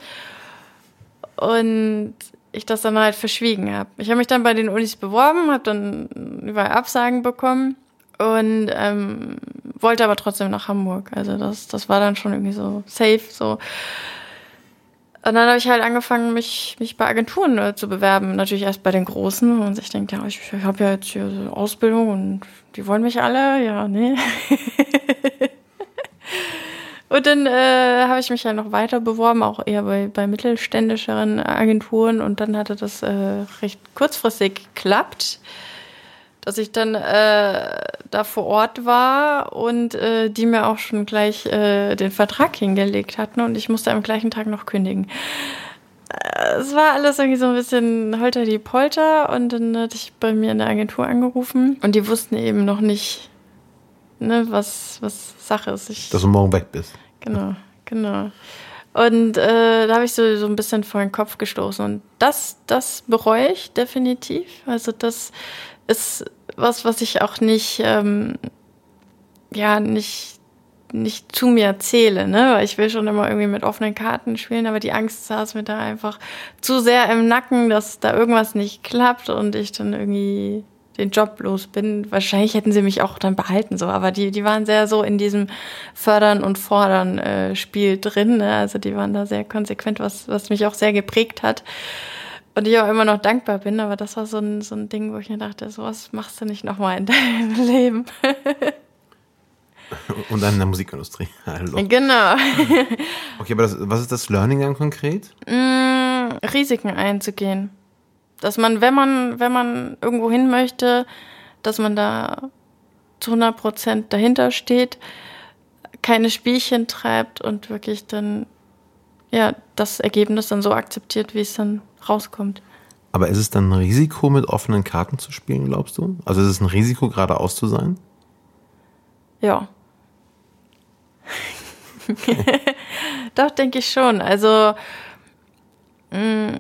Und ich das dann halt verschwiegen habe. Ich habe mich dann bei den Unis beworben, habe dann überall Absagen bekommen und ähm, wollte aber trotzdem nach Hamburg. Also das, das war dann schon irgendwie so safe. So. Und dann habe ich halt angefangen, mich, mich bei Agenturen äh, zu bewerben. Natürlich erst bei den Großen. Und ich denke, ja, ich, ich habe ja jetzt hier so Ausbildung und die wollen mich alle. Ja, nee. (laughs) und dann äh, habe ich mich ja noch weiter beworben, auch eher bei, bei mittelständischeren Agenturen. Und dann hatte das äh, recht kurzfristig geklappt dass ich dann äh, da vor Ort war und äh, die mir auch schon gleich äh, den Vertrag hingelegt hatten und ich musste am gleichen Tag noch kündigen. Äh, es war alles irgendwie so ein bisschen holter die Polter und dann hatte ich bei mir in der Agentur angerufen und die wussten eben noch nicht, ne, was, was Sache ist. Ich, Dass du morgen weg bist. Genau, genau. Und äh, da habe ich so, so ein bisschen vor den Kopf gestoßen. Und das, das bereue ich definitiv. Also das ist was, was ich auch nicht, ähm, ja, nicht, nicht zu mir erzähle, ne? Weil ich will schon immer irgendwie mit offenen Karten spielen, aber die Angst saß mir da einfach zu sehr im Nacken, dass da irgendwas nicht klappt und ich dann irgendwie den Job los bin. Wahrscheinlich hätten sie mich auch dann behalten, so, aber die, die waren sehr so in diesem Fördern und Fordern äh, Spiel drin. Ne? Also die waren da sehr konsequent, was, was mich auch sehr geprägt hat. Und ich auch immer noch dankbar bin, aber das war so ein, so ein Ding, wo ich mir dachte, sowas machst du nicht nochmal in (laughs) deinem Leben. (laughs) Und dann in der Musikindustrie. (laughs) Hallo. Genau. Okay, aber das, was ist das Learning dann konkret? Mm, Risiken einzugehen. Dass man, wenn man, wenn man irgendwo hin möchte, dass man da zu 100 Prozent dahinter steht, keine Spielchen treibt und wirklich dann, ja, das Ergebnis dann so akzeptiert, wie es dann rauskommt. Aber ist es dann ein Risiko, mit offenen Karten zu spielen, glaubst du? Also ist es ein Risiko, geradeaus zu sein? Ja. (laughs) Doch, denke ich schon. Also, mh, mm,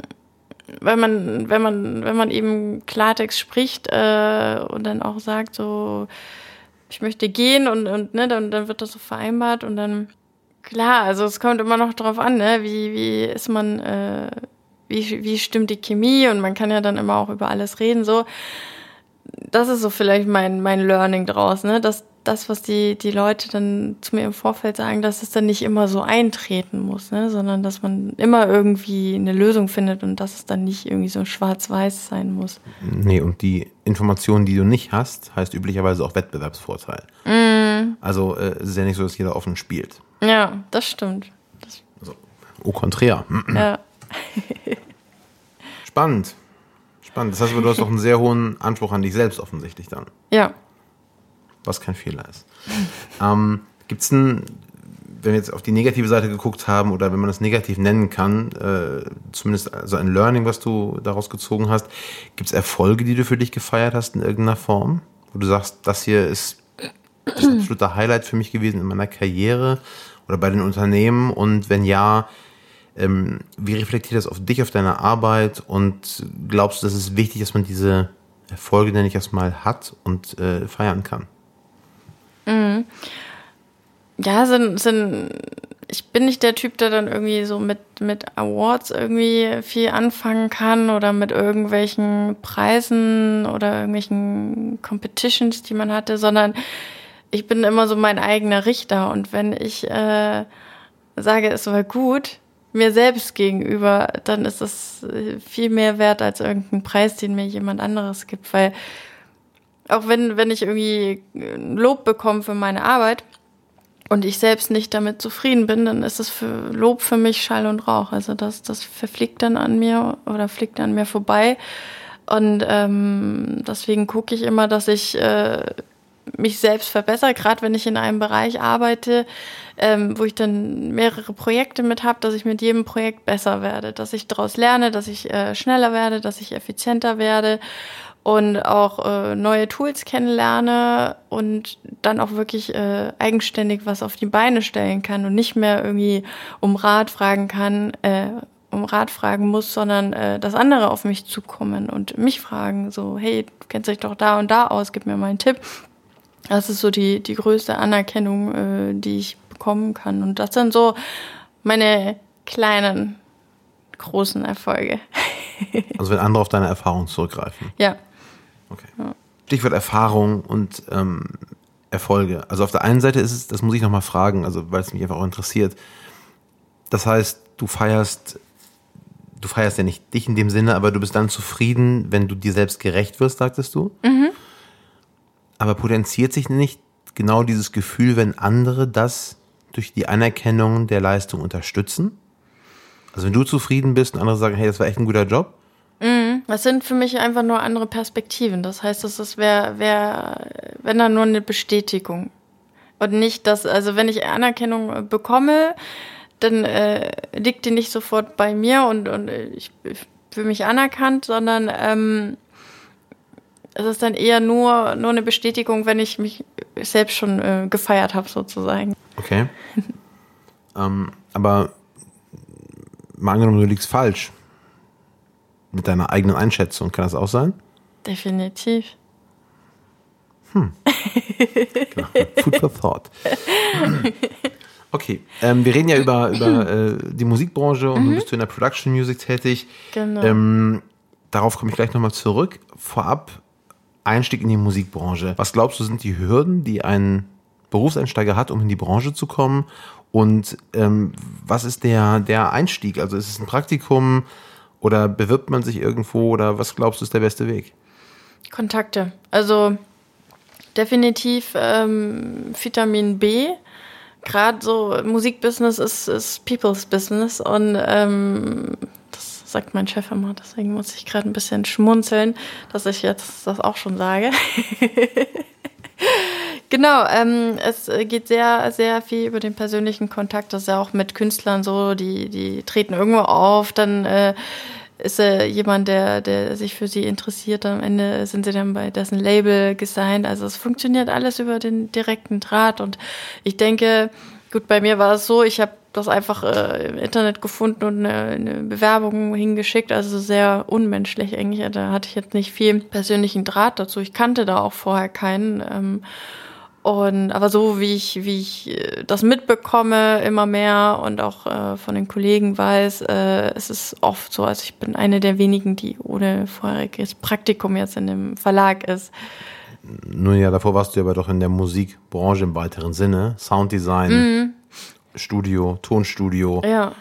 wenn man, wenn man, wenn man eben Klartext spricht äh, und dann auch sagt, so, ich möchte gehen und, und ne, dann, dann wird das so vereinbart und dann, klar, also es kommt immer noch drauf an, ne, wie, wie ist man, äh, wie, wie stimmt die Chemie und man kann ja dann immer auch über alles reden, so. Das ist so vielleicht mein, mein Learning draus, ne, dass das, was die, die Leute dann zu mir im Vorfeld sagen, dass es dann nicht immer so eintreten muss, ne? sondern dass man immer irgendwie eine Lösung findet und dass es dann nicht irgendwie so schwarz-weiß sein muss. Nee, und die Informationen, die du nicht hast, heißt üblicherweise auch Wettbewerbsvorteil. Mm. Also äh, es ist ja nicht so, dass jeder offen spielt. Ja, das stimmt. Das also, au contraire. Ja. (laughs) (laughs) Spannend. Spannend. Das heißt, du hast doch einen sehr hohen Anspruch an dich selbst offensichtlich dann. Ja. Was kein Fehler ist. ähm, Gibt es ein, wenn wir jetzt auf die negative Seite geguckt haben oder wenn man das negativ nennen kann, äh, zumindest also ein Learning, was du daraus gezogen hast, gibt es Erfolge, die du für dich gefeiert hast in irgendeiner Form? Wo du sagst, das hier ist das absolute Highlight für mich gewesen in meiner Karriere oder bei den Unternehmen und wenn ja, ähm, wie reflektiert das auf dich, auf deine Arbeit und glaubst du, dass es wichtig, dass man diese Erfolge, nenne ich erstmal, hat und äh, feiern kann? Mhm. Ja, sind, sind, ich bin nicht der Typ, der dann irgendwie so mit, mit Awards irgendwie viel anfangen kann oder mit irgendwelchen Preisen oder irgendwelchen Competitions, die man hatte, sondern ich bin immer so mein eigener Richter und wenn ich äh, sage, es war gut, mir selbst gegenüber, dann ist das äh, viel mehr wert als irgendein Preis, den mir jemand anderes gibt. Weil auch wenn, wenn ich irgendwie Lob bekomme für meine Arbeit und ich selbst nicht damit zufrieden bin, dann ist es für Lob für mich Schall und Rauch. Also das, das verfliegt dann an mir oder fliegt an mir vorbei. Und ähm, deswegen gucke ich immer, dass ich äh, mich selbst verbessere, gerade wenn ich in einem Bereich arbeite, ähm, wo ich dann mehrere Projekte mit habe, dass ich mit jedem Projekt besser werde, dass ich daraus lerne, dass ich äh, schneller werde, dass ich effizienter werde und auch äh, neue Tools kennenlerne und dann auch wirklich äh, eigenständig was auf die Beine stellen kann und nicht mehr irgendwie um Rat fragen kann, äh, um Rat fragen muss, sondern äh, dass andere auf mich zukommen und mich fragen, so, hey, du kennst dich doch da und da aus, gib mir mal einen Tipp. Das ist so die, die größte Anerkennung, äh, die ich bekommen kann. Und das sind so meine kleinen, großen Erfolge. (laughs) Also wenn andere auf deine Erfahrung zurückgreifen. Ja. Okay. Stichwort Erfahrung und ähm, Erfolge. Also auf der einen Seite ist es, das muss ich nochmal fragen, also weil es mich einfach auch interessiert. Das heißt, du feierst, du feierst ja nicht dich in dem Sinne, aber du bist dann zufrieden, wenn du dir selbst gerecht wirst, sagtest du. Aber potenziert sich nicht genau dieses Gefühl, wenn andere das durch die Anerkennung der Leistung unterstützen? Also wenn du zufrieden bist und andere sagen, hey, das war echt ein guter Job, Das sind für mich einfach nur andere Perspektiven. Das heißt, das ist wär, wär, wenn dann nur eine Bestätigung. Und nicht, dass, also wenn ich Anerkennung bekomme, dann äh, liegt die nicht sofort bei mir und, und ich, ich fühle mich anerkannt, sondern ähm, es ist dann eher nur, nur eine Bestätigung, wenn ich mich selbst schon äh, gefeiert habe, sozusagen. Okay. ähm, aber mal angenommen, du liegst falsch mit deiner eigenen Einschätzung. Kann das auch sein? Definitiv. (laughs) Food for thought. Okay, ähm, wir reden ja über, über äh, die Musikbranche und du bist du in der Production Music tätig. Genau. Ähm, darauf komme ich gleich nochmal zurück. Vorab, Einstieg in die Musikbranche. Was glaubst du, sind die Hürden, die ein Berufseinsteiger hat, um in die Branche zu kommen? Und ähm, was ist der, der Einstieg? Also ist es ein Praktikum oder bewirbt man sich irgendwo oder was glaubst du ist der beste Weg? Kontakte. Also definitiv ähm, Vitamin B. Gerade so Musikbusiness ist, ist People's Business und ähm, das sagt mein Chef immer, deswegen muss ich gerade ein bisschen schmunzeln, dass ich jetzt das auch schon sage. (laughs) Genau, ähm, es geht sehr, sehr viel über den persönlichen Kontakt. Das ist ja auch mit Künstlern so, die, die treten irgendwo auf, dann äh, ist er jemand, der, der sich für sie interessiert. Am Ende sind sie dann bei dessen Label gesigned. Also es funktioniert alles über den direkten Draht. Und ich denke, gut, bei mir war es so, ich habe das einfach äh, im Internet gefunden und eine, eine Bewerbung hingeschickt. Also sehr unmenschlich eigentlich. Da hatte ich jetzt nicht viel persönlichen Draht dazu. Ich kannte da auch vorher keinen. Ähm, und aber so wie ich, wie ich äh, das mitbekomme, immer mehr und auch äh, von den Kollegen weiß, äh, es ist oft so, also ich bin eine der wenigen, die ohne vorheriges Praktikum jetzt in dem Verlag ist. Nun ja, davor warst du aber doch in der Musikbranche im weiteren Sinne. Sounddesign, Studio, Tonstudio. Ja.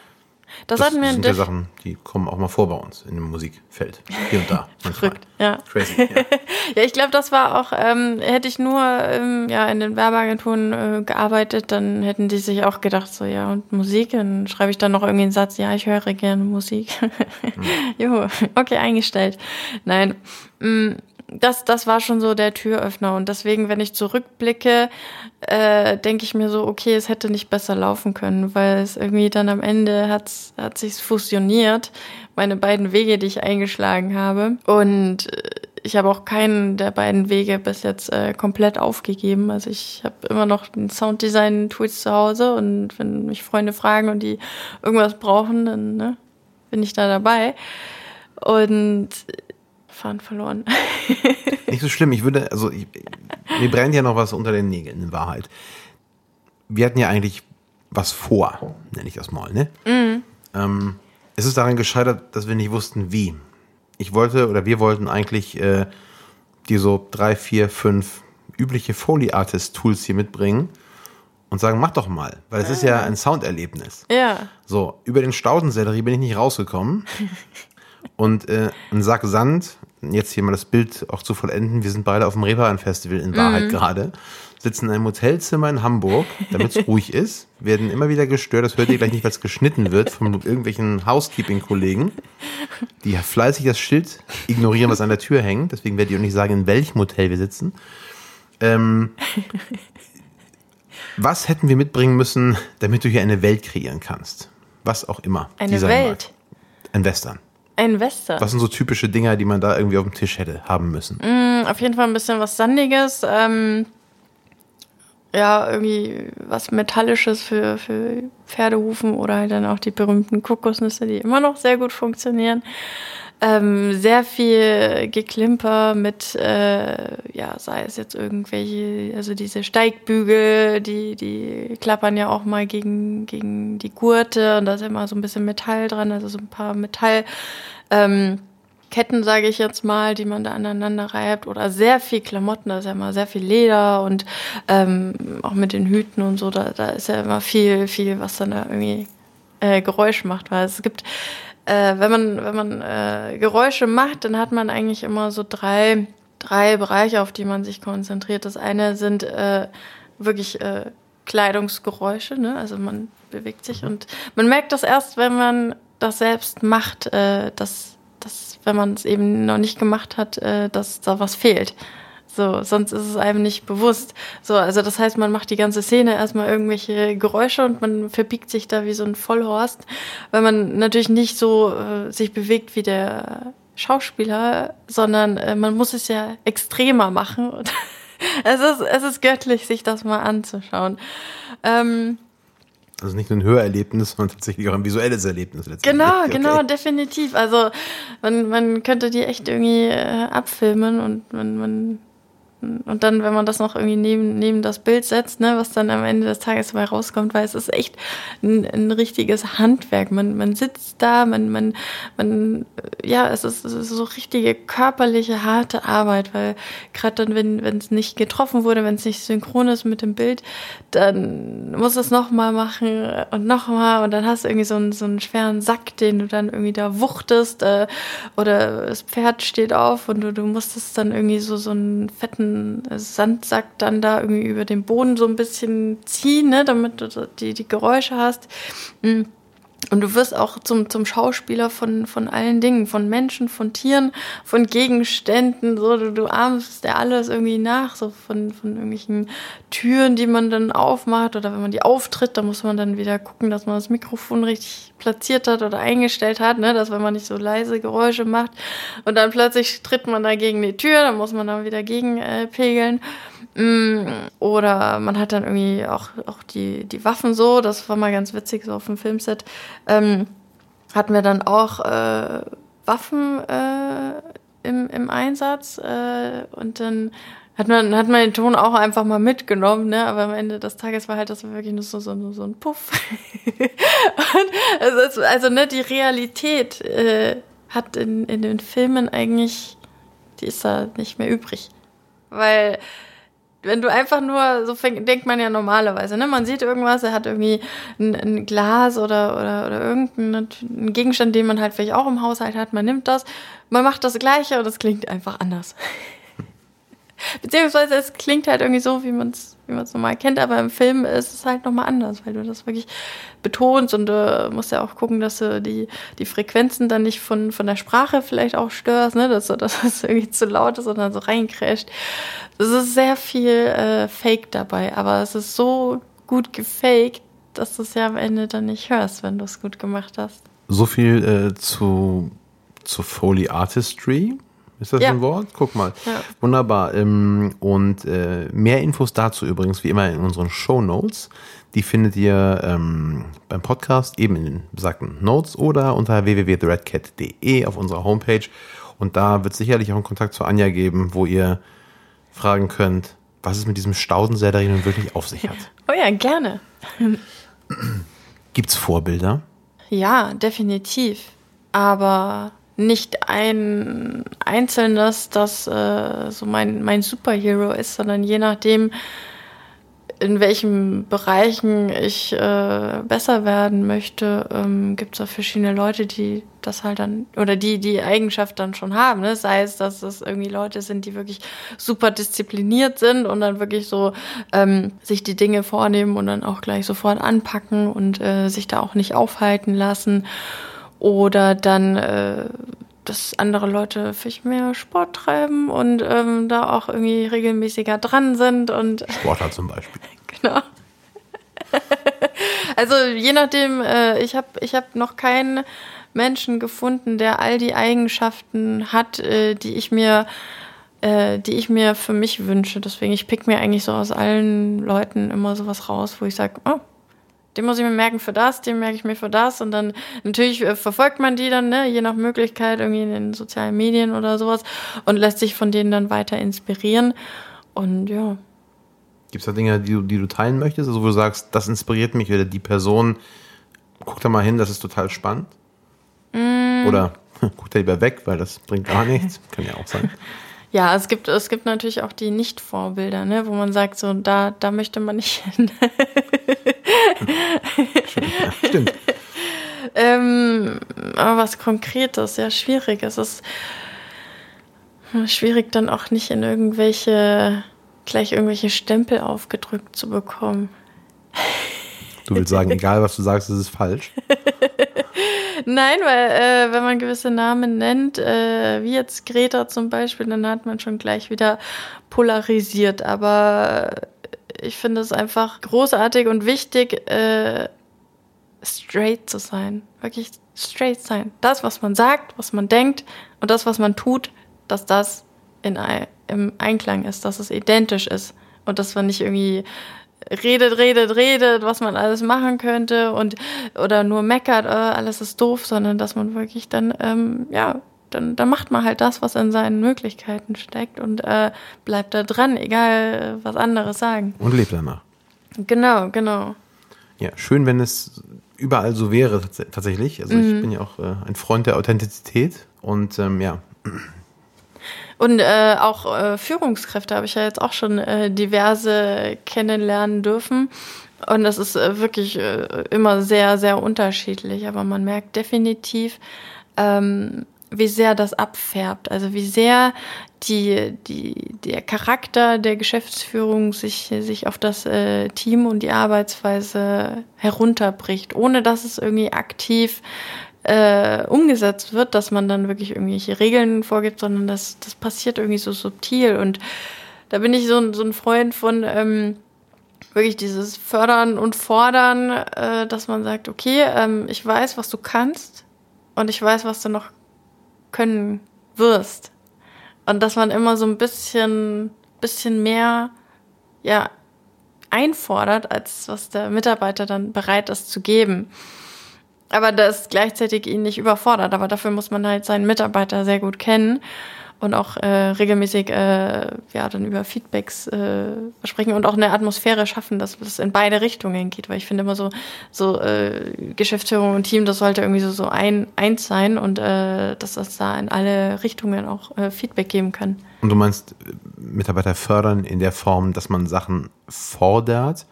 Das, Das mir sind ja Sachen, die kommen auch mal vor bei uns in dem Musikfeld. Hier und da. (laughs) Verrückt, ja. Crazy. (laughs) Ja. Ja, ich glaube, das war auch, ähm, hätte ich nur ähm, ja, in den Werbeagenturen äh, gearbeitet, dann hätten die sich auch gedacht, so ja, und Musik, dann schreibe ich dann noch irgendwie einen Satz, ja, ich höre gerne Musik. (laughs) jo, okay, eingestellt. Nein. mm, Das, das war schon so der Türöffner. Und deswegen, wenn ich zurückblicke, äh, denke ich mir so, okay, es hätte nicht besser laufen können, weil es irgendwie dann am Ende hat's, hat sich's fusioniert, meine beiden Wege, die ich eingeschlagen habe. Und äh, ich habe auch keinen der beiden Wege bis jetzt äh, komplett aufgegeben. Also ich habe immer noch den Sounddesign-Tools zu Hause und wenn mich Freunde fragen und die irgendwas brauchen, dann ne, bin ich da dabei. Und äh, Fahren verloren. (laughs) Nicht so schlimm. Ich würde, also ich, mir brennt ja noch was unter den Nägeln, in Wahrheit. Wir hatten ja eigentlich was vor, nenne ich das mal, ne? Ähm, es ist daran gescheitert, dass wir nicht wussten, wie. Ich wollte oder wir wollten eigentlich äh, die so drei, vier, fünf übliche Foley Artist Tools hier mitbringen und sagen, mach doch mal, weil es ist ja ein Sounderlebnis. ja. So, über den Staudensellerie bin ich nicht rausgekommen. (laughs) Und äh, ein Sack Sand, jetzt hier mal das Bild auch zu vollenden, wir sind beide auf dem Reeperbahn-Festival in Wahrheit gerade, sitzen in einem Hotelzimmer in Hamburg, damit es (laughs) ruhig ist, werden immer wieder gestört, das hört ihr gleich nicht, weil es geschnitten wird von irgendwelchen Housekeeping-Kollegen, die fleißig das Schild ignorieren, was an der Tür hängt, deswegen werde ich auch nicht sagen, in welchem Hotel wir sitzen. Ähm, was hätten wir mitbringen müssen, damit du hier eine Welt kreieren kannst? Was auch immer. Eine sein mag. Welt. Ein Western. Ein Western. Was sind so typische Dinger, die man da irgendwie auf dem Tisch hätte haben müssen? Auf jeden Fall ein bisschen was Sandiges. Ähm, ja, irgendwie was Metallisches für, für Pferdehufen oder halt dann auch die berühmten Kokosnüsse, die immer noch sehr gut funktionieren. Ähm, sehr viel Geklimper mit, äh, ja, sei es jetzt irgendwelche, also diese Steigbügel, die, die klappern ja auch mal gegen, gegen die Gurte und da ist immer so ein bisschen Metall dran, also so ein paar Metall, ähm, sage ich jetzt mal, die man da aneinander reibt oder sehr viel Klamotten, da ist ja immer sehr viel Leder und ähm, auch mit den Hüten und so, da, da ist ja immer viel, viel, was dann da irgendwie äh, Geräusch macht, weil es gibt äh, wenn man, wenn man äh, Geräusche macht, dann hat man eigentlich immer so drei, drei Bereiche, auf die man sich konzentriert. Das eine sind äh, wirklich äh, Kleidungsgeräusche, ne? also man bewegt sich und man merkt das erst, wenn man das selbst macht, äh, dass, dass wenn man es eben noch nicht gemacht hat, äh, dass da was fehlt. So, sonst ist es einem nicht bewusst. So, also das heißt, man macht die ganze Szene erstmal irgendwelche Geräusche und man verbiegt sich da wie so ein Vollhorst, weil man natürlich nicht so äh, sich bewegt wie der Schauspieler, sondern äh, man muss es ja extremer machen. Und (laughs) es ist, es ist göttlich, sich das mal anzuschauen. Ähm, also nicht nur ein Hörerlebnis, (laughs) sondern tatsächlich auch ein visuelles Erlebnis. Genau, okay. genau, definitiv. Also man, man könnte die echt irgendwie äh, abfilmen und man, man und dann, wenn man das noch irgendwie neben, neben das Bild setzt, ne, was dann am Ende des Tages dabei rauskommt, weil es ist echt ein, ein richtiges Handwerk. Man, man sitzt da, man, man, man, ja, es ist, es ist so richtige körperliche, harte Arbeit, weil gerade dann, wenn wenn es nicht getroffen wurde, wenn es nicht synchron ist mit dem Bild, dann musst du es nochmal machen und nochmal und dann hast du irgendwie so einen, so einen schweren Sack, den du dann irgendwie da wuchtest äh, oder das Pferd steht auf und du, du musst es dann irgendwie so, so einen fetten Sandsack dann da irgendwie über den Boden so ein bisschen ziehen, ne, damit du die, die Geräusche hast. Mhm. Und du wirst auch zum, zum Schauspieler von, von allen Dingen, von Menschen, von Tieren, von Gegenständen, so, du, du ahmst ja alles irgendwie nach, so von, von irgendwelchen Türen, die man dann aufmacht oder wenn man die auftritt, da muss man dann wieder gucken, dass man das Mikrofon richtig platziert hat oder eingestellt hat, ne, dass wenn man nicht so leise Geräusche macht und dann plötzlich tritt man da gegen die Tür, dann muss man dann wieder gegen äh, oder man hat dann irgendwie auch, auch die, die Waffen so, das war mal ganz witzig, so auf dem Filmset. Ähm, hatten wir dann auch äh, Waffen äh, im, im Einsatz und dann hat man, hat man den Ton auch einfach mal mitgenommen, ne? Aber am Ende des Tages war halt das wirklich nur so, so, so ein Puff. (laughs) also, also, ne, die Realität äh, hat in, in den Filmen eigentlich, die ist da nicht mehr übrig. Weil wenn du einfach nur, so fängt, denkt man ja normalerweise, ne? Man sieht irgendwas, er hat irgendwie ein, ein Glas oder, oder, oder irgendeinen Gegenstand, den man halt vielleicht auch im Haushalt hat, man nimmt das, man macht das Gleiche und es klingt einfach anders. Beziehungsweise es klingt halt irgendwie so, wie man es wie normal kennt, aber im Film ist es halt nochmal anders, weil du das wirklich betonst und du musst ja auch gucken, dass du die, die Frequenzen dann nicht von, von der Sprache vielleicht auch störst, ne? dass, (laughs) dass es irgendwie zu laut ist und dann so reincrasht. Es ist sehr viel äh, Fake dabei, aber es ist so gut gefaked, dass du es ja am Ende dann nicht hörst, wenn du es gut gemacht hast. So viel äh, zu, zu Foley Artistry. Ist das ja. ein Wort? Guck mal. Ja. Wunderbar. Ähm, und äh, mehr Infos dazu übrigens wie immer in unseren Show Notes. Die findet ihr ähm, beim Podcast eben in den besagten Notes oder unter www.thredcat.de auf unserer Homepage. Und da wird sicherlich auch einen Kontakt zu Anja geben, wo ihr fragen könnt, was es mit diesem Staudensellerie nun wirklich auf sich hat. (laughs) Oh ja, gerne. Gibt es Vorbilder? Ja, definitiv. Aber nicht ein einzelnes, das äh, so mein, mein Superhero ist, sondern je nachdem, in welchen Bereichen ich äh, besser werden möchte, ähm, gibt es auch verschiedene Leute, die das halt dann, oder die die Eigenschaft dann schon haben. Ne? Sei es, dass es irgendwie Leute sind, die wirklich super diszipliniert sind und dann wirklich so ähm, sich die Dinge vornehmen und dann auch gleich sofort anpacken und äh, sich da auch nicht aufhalten lassen oder dann, äh, dass andere Leute vielleicht mehr Sport treiben und ähm, da auch irgendwie regelmäßiger dran sind und (laughs) Sportler zum Beispiel. genau. (laughs) also je nachdem, äh, ich habe ich hab noch keinen Menschen gefunden, der all die Eigenschaften hat, äh, die ich mir äh, die ich mir für mich wünsche. Deswegen, ich pick mir eigentlich so aus allen Leuten immer sowas raus, wo ich sage, oh, den muss ich mir merken für das, den merke ich mir für das. Und dann natürlich äh, verfolgt man die dann, ne, je nach Möglichkeit, irgendwie in den sozialen Medien oder sowas und lässt sich von denen dann weiter inspirieren. Und ja. Gibt es da Dinge, die du, die du teilen möchtest? Also wo du sagst, das inspiriert mich oder die Person, guck da mal hin, das ist total spannend? Mm. Oder (laughs) guck da lieber weg, weil das bringt gar nichts. Kann ja auch sein. (laughs) Ja, es gibt, es gibt natürlich auch die Nicht-Vorbilder, ne, wo man sagt, so, da, da möchte man nicht hin. ja, stimmt. (laughs) ähm, aber was Konkretes, ja, schwierig. Es ist schwierig, dann auch nicht in irgendwelche, gleich irgendwelche Stempel aufgedrückt zu bekommen. Du willst sagen, egal was du sagst, ist es falsch. (laughs) Nein, weil äh, wenn man gewisse Namen nennt, äh, wie jetzt Greta zum Beispiel, dann hat man schon gleich wieder polarisiert. Aber ich finde es einfach großartig und wichtig, äh, straight zu sein. Wirklich straight sein. Das, was man sagt, was man denkt und das, was man tut, dass das in, im Einklang ist, dass es identisch ist und dass man nicht irgendwie redet, redet, redet, was man alles machen könnte und oder nur meckert, äh, alles ist doof, sondern dass man wirklich dann, ähm, ja, dann, dann macht man halt das, was in seinen Möglichkeiten steckt und äh, bleibt da dran, egal was andere sagen. Und lebt danach. Genau, genau. Ja, schön, wenn es überall so wäre tatsächlich. Also mhm. ich bin ja auch äh, ein Freund der Authentizität und ähm, ja, und äh, auch äh, Führungskräfte habe ich ja jetzt auch schon äh, diverse kennenlernen dürfen. Und das ist äh, wirklich äh, immer sehr, sehr unterschiedlich. Aber man merkt definitiv, ähm, wie sehr das abfärbt. Also wie sehr die, die, der Charakter der Geschäftsführung sich, sich auf das äh, Team und die Arbeitsweise herunterbricht, ohne dass es irgendwie aktiv äh, umgesetzt wird, dass man dann wirklich irgendwelche Regeln vorgibt, sondern das, das passiert irgendwie so subtil. Und da bin ich so, so ein Freund von ähm, wirklich dieses Fördern und Fordern, äh, dass man sagt, okay, ähm, ich weiß, was du kannst und ich weiß, was du noch können wirst. Und dass man immer so ein bisschen, bisschen mehr, ja, einfordert, als was der Mitarbeiter dann bereit ist zu geben aber das gleichzeitig ihn nicht überfordert. Aber dafür muss man halt seinen Mitarbeiter sehr gut kennen und auch äh, regelmäßig äh, ja dann über Feedbacks äh, sprechen und auch eine Atmosphäre schaffen, dass es in beide Richtungen geht, weil ich finde immer so so äh, Geschäftsführung und Team, das sollte irgendwie so so ein eins sein und äh, dass das da in alle Richtungen auch äh, Feedback geben kann. Und du meinst Mitarbeiter fördern in der Form, dass man Sachen fordert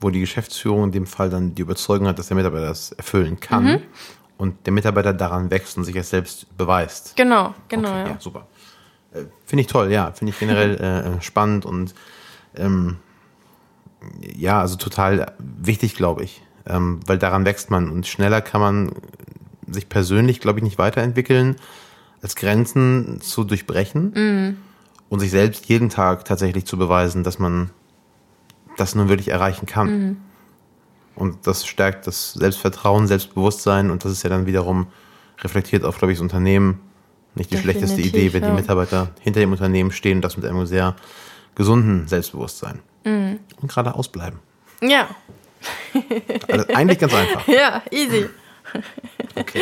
wo die Geschäftsführung in dem Fall dann die Überzeugung hat, dass der Mitarbeiter das erfüllen kann mhm. und der Mitarbeiter daran wächst und sich es selbst beweist. Genau, genau. Okay, ja. ja. super. Äh, finde ich toll, ja. Finde ich generell (laughs) äh, spannend und ähm, ja, also total wichtig, glaube ich. Ähm, weil daran wächst man und schneller kann man sich persönlich, glaube ich, nicht weiterentwickeln, als Grenzen zu durchbrechen mhm. und sich selbst jeden Tag tatsächlich zu beweisen, dass man das nun wirklich erreichen kann. Mhm. Und das stärkt das Selbstvertrauen, Selbstbewusstsein und das ist ja dann wiederum reflektiert auf, glaube ich, das Unternehmen. Nicht die Definitiv, schlechteste Idee, wenn ja. die Mitarbeiter hinter dem Unternehmen stehen und das mit einem sehr gesunden Selbstbewusstsein. Mhm. Und gerade ausbleiben. Ja. Also eigentlich ganz einfach. (laughs) Ja, easy. Okay.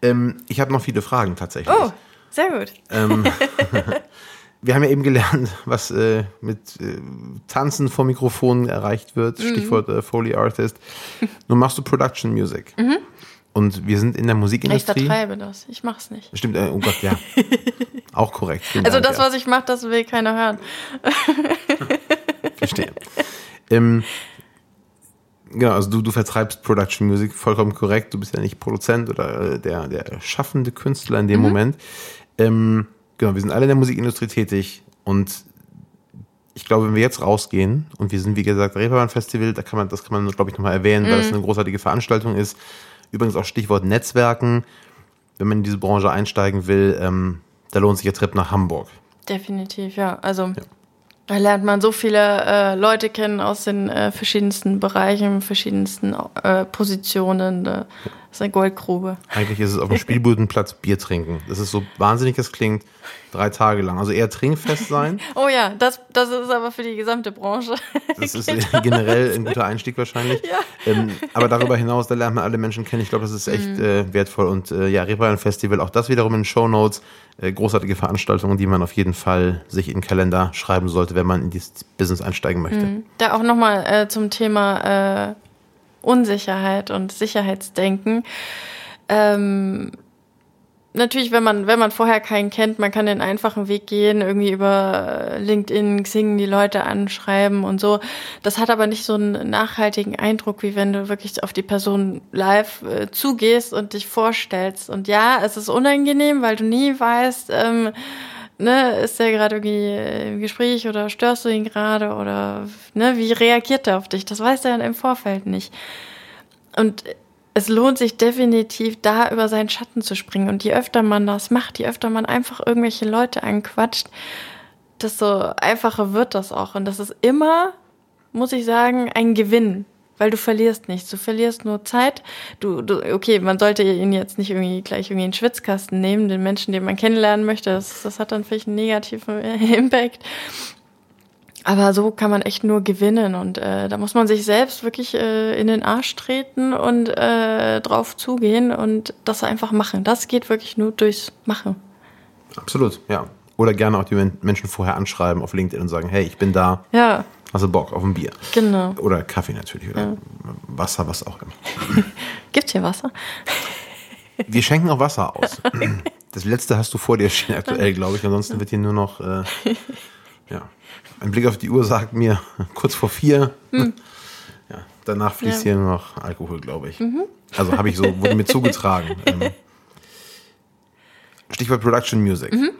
Ähm, ich habe noch viele Fragen tatsächlich. Oh, sehr gut. Ähm, (laughs) wir haben ja eben gelernt, (laughs) was äh, mit äh, Tanzen vor Mikrofon erreicht wird, mhm. Stichwort äh, Foley Artist. (laughs) Nun machst du Production Music. Mhm. Und wir sind in der Musikindustrie. Ich vertreibe das. Ich mach's nicht. Stimmt, äh, oh Gott, ja. (laughs) Auch korrekt. Vielen also Dank, das, ja. was ich mache, das will keiner hören. Verstehe. Ähm, genau, also du, du vertreibst Production Music vollkommen korrekt. Du bist ja nicht Produzent oder äh, der, der schaffende Künstler in dem mhm. Moment. Ähm, genau, wir sind alle in der Musikindustrie tätig und ich glaube, wenn wir jetzt rausgehen und wir sind, wie gesagt, Reeperbahn Festival, da kann man, das kann man, glaube ich, nochmal erwähnen, weil es mhm. eine großartige Veranstaltung ist. Übrigens auch Stichwort Netzwerken. Wenn man in diese Branche einsteigen will, ähm, da lohnt sich der Trip nach Hamburg. Definitiv, ja. Also ja. da lernt man so viele äh, Leute kennen aus den äh, verschiedensten Bereichen, verschiedensten äh, Positionen. Da Das ist eine Goldgrube. Eigentlich ist es auf dem Spielbudenplatz Bier trinken. Das ist so wahnsinnig, das klingt drei Tage lang. Also eher trinkfest sein. (laughs) Oh ja, das, das ist aber für die gesamte Branche. Das ist generell ein guter Einstieg wahrscheinlich. Ja. Ähm, aber darüber hinaus, da lernt man alle Menschen kennen. Ich glaube, das ist echt Mhm. äh, wertvoll. Und äh, ja, Reeperbahn Festival, auch das wiederum in Show Notes. Äh, großartige Veranstaltungen, die man auf jeden Fall sich in den Kalender schreiben sollte, wenn man in dieses Business einsteigen möchte. Da auch nochmal äh, zum Thema äh, Unsicherheit und Sicherheitsdenken. Ähm, natürlich, wenn man, wenn man vorher keinen kennt, man kann den einfachen Weg gehen, irgendwie über LinkedIn, Xing die Leute anschreiben und so. Das hat aber nicht so einen nachhaltigen Eindruck, wie wenn du wirklich auf die Person live äh, zugehst und dich vorstellst. Und ja, es ist unangenehm, weil du nie weißt, ähm, ne, ist der gerade irgendwie im Gespräch oder störst du ihn gerade oder ne, wie reagiert er auf dich? Das weiß er im Vorfeld nicht. Und es lohnt sich definitiv, da über seinen Schatten zu springen. Und je öfter man das macht, je öfter man einfach irgendwelche Leute anquatscht, desto einfacher wird das auch. Und das ist immer, muss ich sagen, ein Gewinn. Weil du verlierst nichts. Du verlierst nur Zeit. Du, du, okay, man sollte ihn jetzt nicht irgendwie gleich irgendwie in den Schwitzkasten nehmen, den Menschen, den man kennenlernen möchte. Das, das hat dann vielleicht einen negativen (laughs) Impact. Aber so kann man echt nur gewinnen und äh, da muss man sich selbst wirklich äh, in den Arsch treten und äh, drauf zugehen und das einfach machen. Das geht wirklich nur durchs Machen. Absolut, ja. Oder gerne auch die Men- Menschen vorher anschreiben auf LinkedIn und sagen, hey, ich bin da, Ja, hast du Bock auf ein Bier? genau. Oder Kaffee natürlich oder Wasser, was auch immer. (laughs) Gibt's hier Wasser? (laughs) Wir schenken auch Wasser aus. (laughs) Das letzte hast du vor dir stehen aktuell, glaube ich. Ansonsten wird hier nur noch, äh, ja. Ein Blick auf die Uhr sagt mir kurz vor vier. Ja, danach fließt Hm. Ja. Mhm. hier nur noch Alkohol, glaube ich. Also habe ich so, wurde mir zugetragen. Ähm, Stichwort Production Music. Mhm.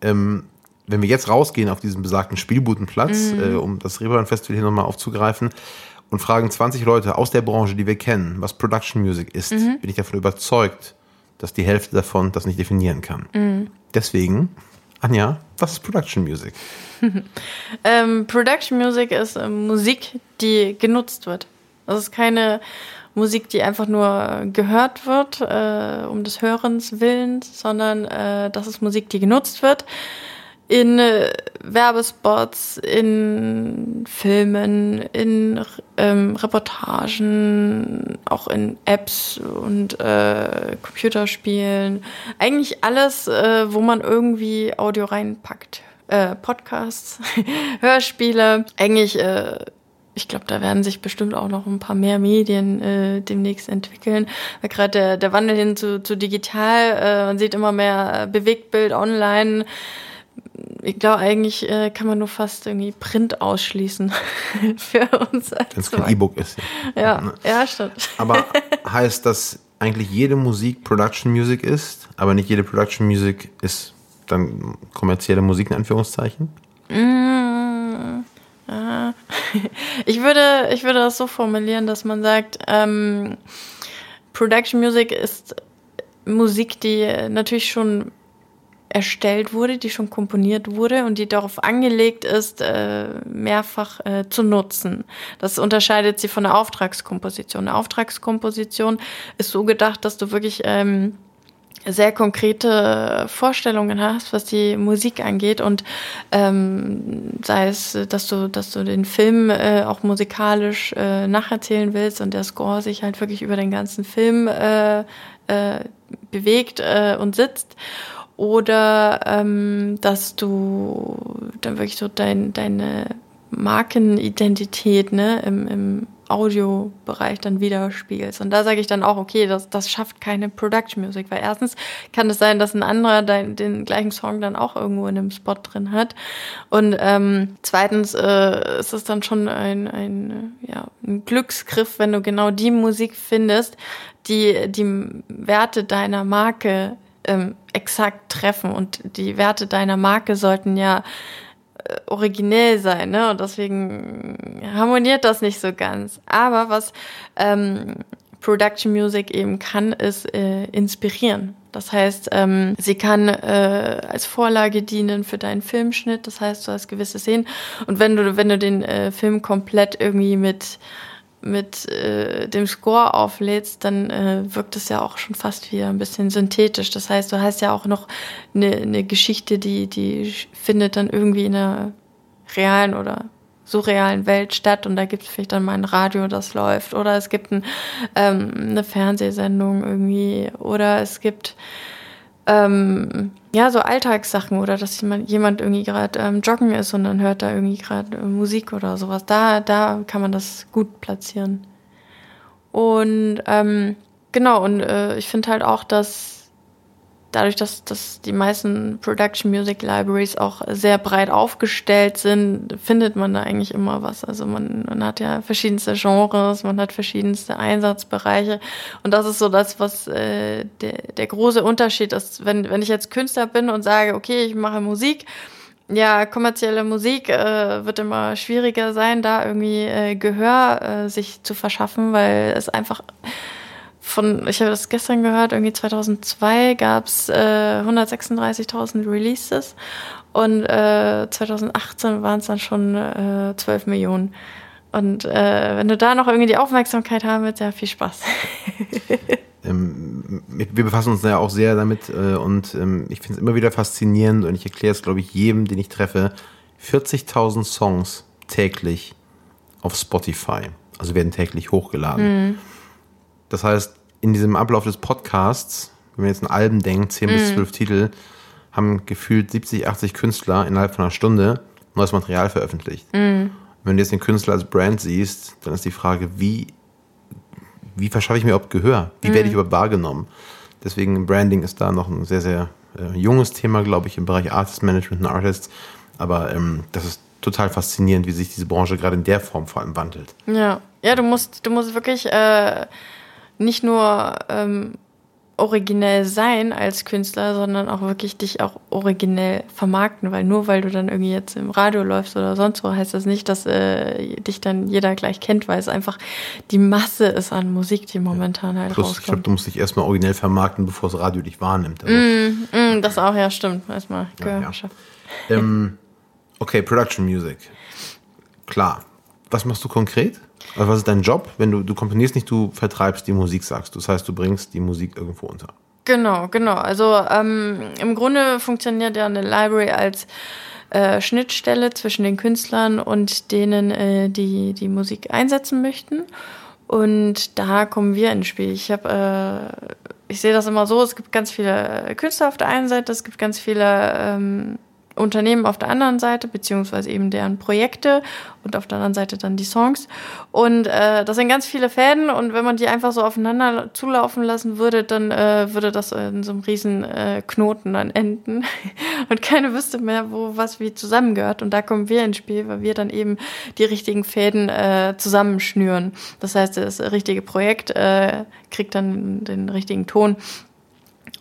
Ähm, wenn wir jetzt rausgehen auf diesen besagten Spielbudenplatz, Mhm. äh, um das Reeperbahn Festival hier nochmal aufzugreifen und fragen 20 Leute aus der Branche, die wir kennen, was Production Music ist, Mhm. bin ich davon überzeugt, dass die Hälfte davon das nicht definieren kann. Mhm. Deswegen, Anja, was ist Production Music? (laughs) Ähm, Production Music ist ähm, Musik, die genutzt wird. Das ist keine Musik, die einfach nur gehört wird, äh, um des Hörens willens, sondern äh, das ist Musik, die genutzt wird in äh, Werbespots, in Filmen, in ähm, Reportagen, auch in Apps und äh, Computerspielen. Eigentlich alles, äh, wo man irgendwie Audio reinpackt. Äh, Podcasts, (laughs) Hörspiele. Eigentlich, äh, ich glaube, da werden sich bestimmt auch noch ein paar mehr Medien äh, demnächst entwickeln. Gerade der, der Wandel hin zu, zu digital, äh, man sieht immer mehr äh, Bewegtbild online ich glaube, eigentlich äh, kann man nur fast irgendwie Print ausschließen (laughs) für uns. Wenn es kein E-Book ist. Ja, ja, stimmt. Aber (laughs) heißt das eigentlich jede Musik Production Music ist, aber nicht jede Production Music ist dann kommerzielle Musik in Anführungszeichen? (laughs) Ich würde, ich würde das so formulieren, dass man sagt, ähm, Production Music ist Musik, die natürlich schon erstellt wurde, die schon komponiert wurde und die darauf angelegt ist, äh, mehrfach äh, zu nutzen. Das unterscheidet sie von der Auftragskomposition. Eine Auftragskomposition ist so gedacht, dass du wirklich ähm, sehr konkrete Vorstellungen hast, was die Musik angeht und ähm, sei es, dass du, dass du den Film äh, auch musikalisch äh, nacherzählen willst und der Score sich halt wirklich über den ganzen Film äh, äh, bewegt äh, und sitzt oder ähm, dass du dann wirklich so dein, deine Markenidentität ne, im, im Audiobereich dann widerspiegelst. Und da sage ich dann auch, okay, das, das schafft keine Production Music, weil erstens kann es sein, dass ein anderer dein, den gleichen Song dann auch irgendwo in einem Spot drin hat. Und ähm, zweitens äh, ist es dann schon ein, ein, ja, ein Glücksgriff, wenn du genau die Musik findest, die die Werte deiner Marke ähm, exakt treffen. Und die Werte deiner Marke sollten ja äh, originell sein, ne? Und deswegen harmoniert das nicht so ganz. Aber was ähm, Production Music eben kann, ist äh, inspirieren. Das heißt, ähm, sie kann äh, als Vorlage dienen für deinen Filmschnitt. Das heißt, du hast gewisse Szenen. Und wenn du, wenn du den äh, Film komplett irgendwie mit mit äh, dem Score auflädst, dann äh, wirkt es ja auch schon fast wieder ein bisschen synthetisch. Das heißt, du hast ja auch noch eine, eine Geschichte, die, die findet dann irgendwie in einer realen oder surrealen Welt statt und da gibt es vielleicht dann mal ein Radio, das läuft oder es gibt ein, ähm, eine Fernsehsendung irgendwie oder es gibt ähm, ja, so Alltagssachen oder dass jemand, irgendwie gerade ähm, joggen ist und dann hört da irgendwie gerade äh, Musik oder sowas. Da, da kann man das gut platzieren. Und ähm, genau, und äh, ich finde halt auch, dass dadurch, dass, dass die meisten Production Music Libraries auch sehr breit aufgestellt sind, findet man da eigentlich immer was. Also man, man hat ja verschiedenste Genres, man hat verschiedenste Einsatzbereiche. Und das ist so das, was äh, der, der große Unterschied ist. Wenn, wenn ich jetzt Künstler bin und sage, okay, ich mache Musik, ja, kommerzielle Musik äh, wird immer schwieriger sein, da irgendwie äh, Gehör äh, sich zu verschaffen, weil es einfach von, ich habe das gestern gehört, irgendwie 2002 gab es äh, 136.000 Releases und äh, 2018 waren es dann schon äh, 12 Millionen. Und äh, wenn du da noch irgendwie die Aufmerksamkeit haben willst, ja, viel Spaß. (laughs) ähm, wir befassen uns ja auch sehr damit äh, und ähm, ich finde es immer wieder faszinierend und ich erkläre es, glaube ich, jedem, den ich treffe. 40.000 Songs täglich auf Spotify, also werden täglich hochgeladen. Mhm. Das heißt, in diesem Ablauf des Podcasts, wenn man jetzt an Alben denkt, 10 mm. bis 12 Titel, haben gefühlt 70, 80 Künstler innerhalb von einer Stunde neues Material veröffentlicht. Mm. Wenn du jetzt den Künstler als Brand siehst, dann ist die Frage, wie, wie verschaffe ich mir überhaupt Gehör? Wie mm. werde ich überhaupt wahrgenommen? Deswegen Branding ist da noch ein sehr, sehr äh, junges Thema, glaube ich, im Bereich Artist Management und Artists. Aber ähm, das ist total faszinierend, wie sich diese Branche gerade in der Form vor allem wandelt. Ja, ja, du musst, du musst wirklich äh, nicht nur ähm, originell sein als Künstler, sondern auch wirklich dich auch originell vermarkten, weil nur weil du dann irgendwie jetzt im Radio läufst oder sonst wo, heißt das nicht, dass äh, dich dann jeder gleich kennt, weil es einfach die Masse ist an Musik, die momentan ja. halt Plus, rauskommt. Ich glaube, du musst dich erstmal originell vermarkten, bevor das Radio dich wahrnimmt. Also. Mm, mm, das auch, ja, stimmt. Erstmal ja, ja. ähm, Okay, Production Music. Klar. Was machst du konkret? Also was ist dein Job? Wenn du, du komponierst nicht, du vertreibst die Musik, sagst du. Das heißt, du bringst die Musik irgendwo unter. Genau, genau. Also ähm, im Grunde funktioniert ja eine Library als äh, Schnittstelle zwischen den Künstlern und denen, äh, die die Musik einsetzen möchten. Und da kommen wir ins Spiel. Ich habe, äh, ich sehe das immer so: Es gibt ganz viele Künstler auf der einen Seite, es gibt ganz viele ähm, Unternehmen auf der anderen Seite, beziehungsweise eben deren Projekte und auf der anderen Seite dann die Songs. Und äh, das sind ganz viele Fäden und wenn man die einfach so aufeinander zulaufen lassen würde, dann äh, würde das in so einem riesen äh, Knoten dann enden (laughs) und keiner wüsste mehr, wo was wie zusammengehört. Und da kommen wir ins Spiel, weil wir dann eben die richtigen Fäden äh, zusammenschnüren. Das heißt, das richtige Projekt äh, kriegt dann den richtigen Ton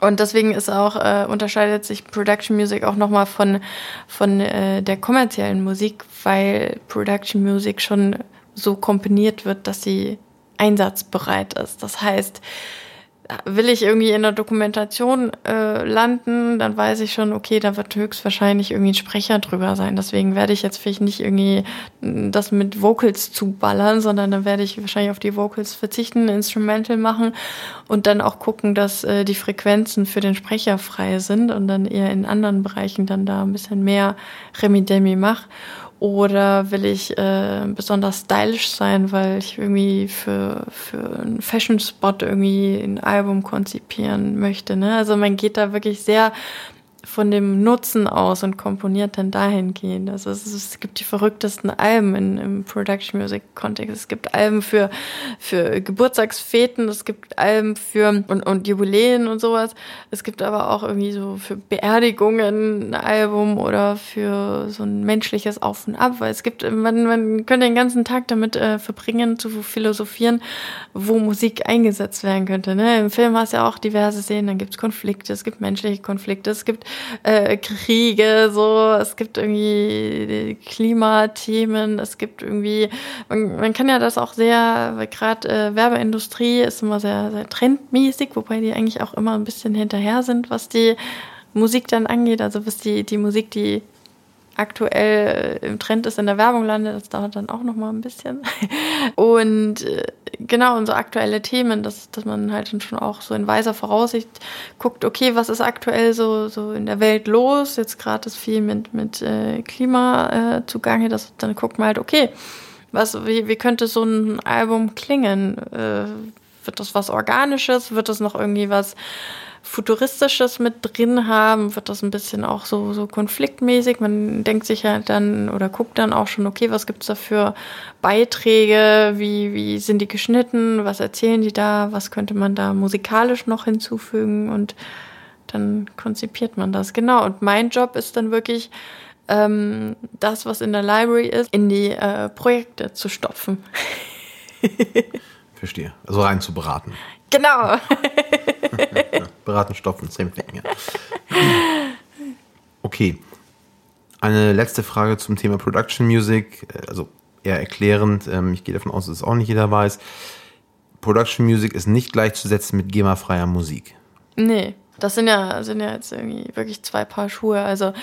und deswegen ist auch, äh, unterscheidet sich Production Music auch nochmal von, von äh, der kommerziellen Musik, weil Production Music schon so komponiert wird, dass sie einsatzbereit ist. Das heißt, will ich irgendwie in der Dokumentation äh, landen, dann weiß ich schon, okay, da wird höchstwahrscheinlich irgendwie ein Sprecher drüber sein. Deswegen werde ich jetzt vielleicht nicht irgendwie das mit Vocals zuballern, sondern dann werde ich wahrscheinlich auf die Vocals verzichten, Instrumental machen und dann auch gucken, dass äh, die Frequenzen für den Sprecher frei sind und dann eher in anderen Bereichen dann da ein bisschen mehr Remi-Demi mache. Oder will ich äh, besonders stylisch sein, weil ich irgendwie für, für einen Fashion-Spot irgendwie ein Album konzipieren möchte. Ne? Also man geht da wirklich sehr von dem Nutzen aus und komponiert dann dahingehend. Also es, es gibt die verrücktesten Alben in, im Production Music Kontext. Es gibt Alben für, für Geburtstagsfeten, es gibt Alben für und, und Jubiläen und sowas. Es gibt aber auch irgendwie so für Beerdigungen ein Album oder für so ein menschliches Auf und Ab, weil es gibt, man, man könnte den ganzen Tag damit äh, verbringen, zu philosophieren, wo Musik eingesetzt werden könnte. Ne? Im Film hast du ja auch diverse Szenen, dann gibt es Konflikte, es gibt menschliche Konflikte, es gibt äh, Kriege, so, es gibt irgendwie Klimathemen, es gibt irgendwie, man, man kann ja das auch sehr, weil gerade äh, Werbeindustrie ist immer sehr, sehr trendmäßig, wobei die eigentlich auch immer ein bisschen hinterher sind, was die Musik dann angeht, also was die, die Musik, die aktuell äh, im Trend ist, in der Werbung landet. Das dauert dann auch noch mal ein bisschen. (laughs) Und äh, genau, und so aktuelle Themen, dass, dass man halt schon auch so in weiser Voraussicht guckt, okay, was ist aktuell so, so in der Welt los? Jetzt gerade ist viel mit, mit äh, Klima äh, zugange. Das, dann guckt man halt, okay, was, wie, wie könnte so ein Album klingen? Äh, wird das was Organisches? Wird das noch irgendwie was Futuristisches mit drin haben, wird das ein bisschen auch so, so konfliktmäßig. Man denkt sich ja dann oder guckt dann auch schon, okay, was gibt's da für Beiträge, wie, wie sind die geschnitten, was erzählen die da, was könnte man da musikalisch noch hinzufügen und dann konzipiert man das. Genau, und mein Job ist dann wirklich, ähm, das, was in der Library ist, in die äh, Projekte zu stopfen. Verstehe. Also rein zu beraten. Genau. (laughs) Beraten, stopfen. Ja. Okay. Eine letzte Frage zum Thema Production Music, also eher erklärend. Ähm, ich gehe davon aus, dass es auch nicht jeder weiß. Production Music ist nicht gleichzusetzen mit GEMA-freier Musik. Nee, das sind ja, sind ja jetzt irgendwie wirklich zwei Paar Schuhe. Also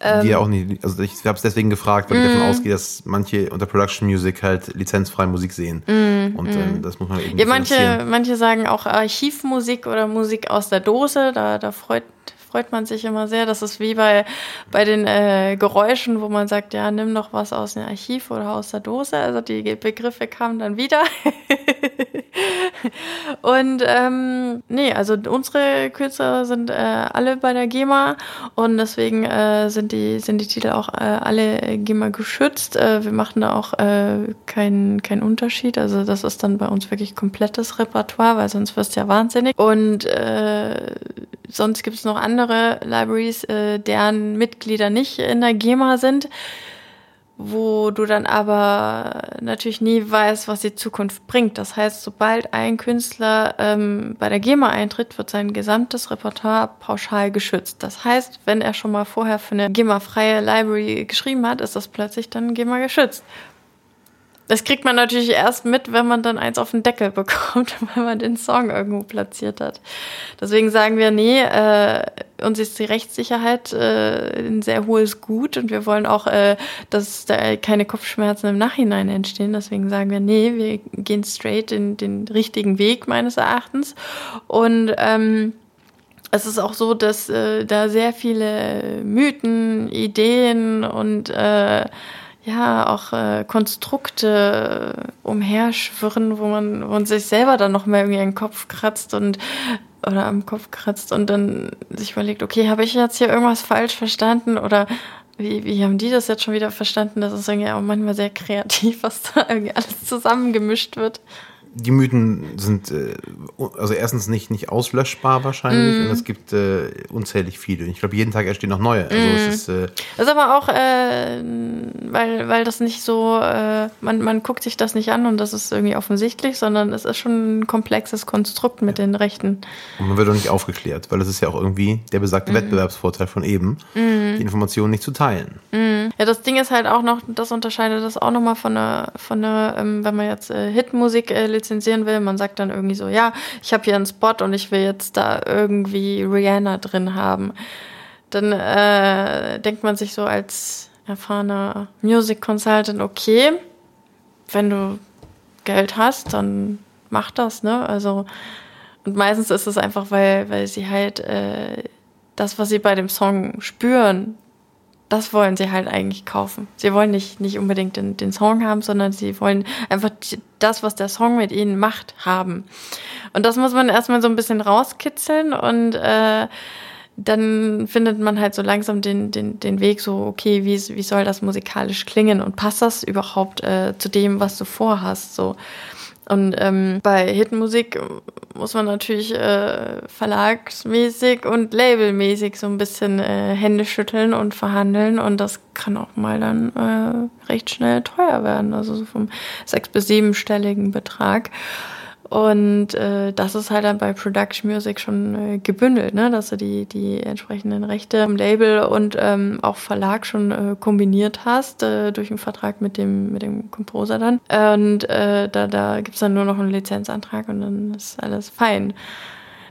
die ja auch nicht, also ich habe es deswegen gefragt, weil mm. ich davon mhm. ausgehe, dass manche unter Production Music halt lizenzfreie Musik sehen. Mm, und ähm, mm. das muss man eben Ja, manche, manche sagen auch Archivmusik oder Musik aus der Dose, da, da freut freut man sich immer sehr. Das ist wie bei, bei den äh, Geräuschen, wo man sagt, ja, nimm doch was aus dem Archiv oder aus der Dose. Also die Begriffe kamen dann wieder. (laughs) und ähm, nee, also unsere Künstler sind äh, alle bei der GEMA und deswegen äh, sind, die, sind die Titel auch äh, alle GEMA geschützt. Äh, wir machen da auch äh, keinen kein Unterschied. Also das ist dann bei uns wirklich komplettes Repertoire, weil sonst wirst du ja wahnsinnig. Und äh, sonst gibt es noch andere Libraries, äh, deren Mitglieder nicht in der GEMA sind, wo du dann aber natürlich nie weißt, was die Zukunft bringt. Das heißt, sobald ein Künstler ähm, bei der GEMA eintritt, wird sein gesamtes Repertoire pauschal geschützt. Das heißt, wenn er schon mal vorher für eine GEMA-freie Library geschrieben hat, ist das plötzlich dann GEMA geschützt. Das kriegt man natürlich erst mit, wenn man dann eins auf den Deckel (laughs) bekommt, weil man den Song irgendwo platziert hat. Deswegen sagen wir, nee, äh, uns ist die Rechtssicherheit äh, ein sehr hohes Gut und wir wollen auch, äh, dass da keine Kopfschmerzen im Nachhinein entstehen. Deswegen sagen wir, nee, wir gehen straight in den richtigen Weg meines Erachtens. Und ähm, es ist auch so, dass äh, da sehr viele Mythen, Ideen und äh, ja auch äh, Konstrukte umherschwirren, wo man, wo man sich selber dann noch mehr irgendwie den Kopf kratzt und oder am Kopf kratzt und dann sich überlegt, okay, habe ich jetzt hier irgendwas falsch verstanden oder wie, wie haben die das jetzt schon wieder verstanden? Das ist irgendwie auch manchmal sehr kreativ, (laughs) was da irgendwie alles zusammengemischt wird die Mythen sind äh, also erstens nicht, nicht auslöschbar wahrscheinlich mm. und es gibt äh, unzählig viele. Ich glaube, jeden Tag entstehen noch neue. Also mm. es ist, äh, das ist aber auch, äh, weil, weil das nicht so, äh, man, man guckt sich das nicht an und das ist irgendwie offensichtlich, sondern es ist schon ein komplexes Konstrukt mit ja. den Rechten. Und man wird auch nicht aufgeklärt, weil es ist ja auch irgendwie der besagte mm. Wettbewerbsvorteil von eben, mhm. die Informationen nicht zu teilen. Mhm. Ja, das Ding ist halt auch noch, das unterscheidet das auch nochmal von einer, von einer ähm, wenn man jetzt äh, Hitmusik äh, lizenzieren will. Man sagt dann irgendwie so, ja, ich habe hier einen Spot und ich will jetzt da irgendwie Rihanna drin haben. Dann äh, denkt man sich so als erfahrener Music Consultant, okay, wenn du Geld hast, dann mach das, ne? Also, und meistens ist es einfach, weil, weil sie halt äh, das, was sie bei dem Song spüren, das wollen sie halt eigentlich kaufen. Sie wollen nicht, nicht unbedingt den, den Song haben, sondern sie wollen einfach das, was der Song mit ihnen macht, haben. Und das muss man erstmal so ein bisschen rauskitzeln und äh, dann findet man halt so langsam den, den, den Weg so, okay, wie, wie soll das musikalisch klingen und passt das überhaupt äh, zu dem, was du vorhast, so. Und ähm, bei Hitmusik muss man natürlich äh, verlagsmäßig und labelmäßig so ein bisschen äh, Hände schütteln und verhandeln und das kann auch mal dann äh, recht schnell teuer werden, also so vom sechs- bis siebenstelligen Betrag. Und äh, das ist halt dann bei Production Music schon äh, gebündelt, ne? dass du die, die entsprechenden Rechte im Label und ähm, auch Verlag schon äh, kombiniert hast äh, durch einen Vertrag mit dem, mit dem Composer dann. Und äh, da, da gibt's dann nur noch einen Lizenzantrag und dann ist alles fein.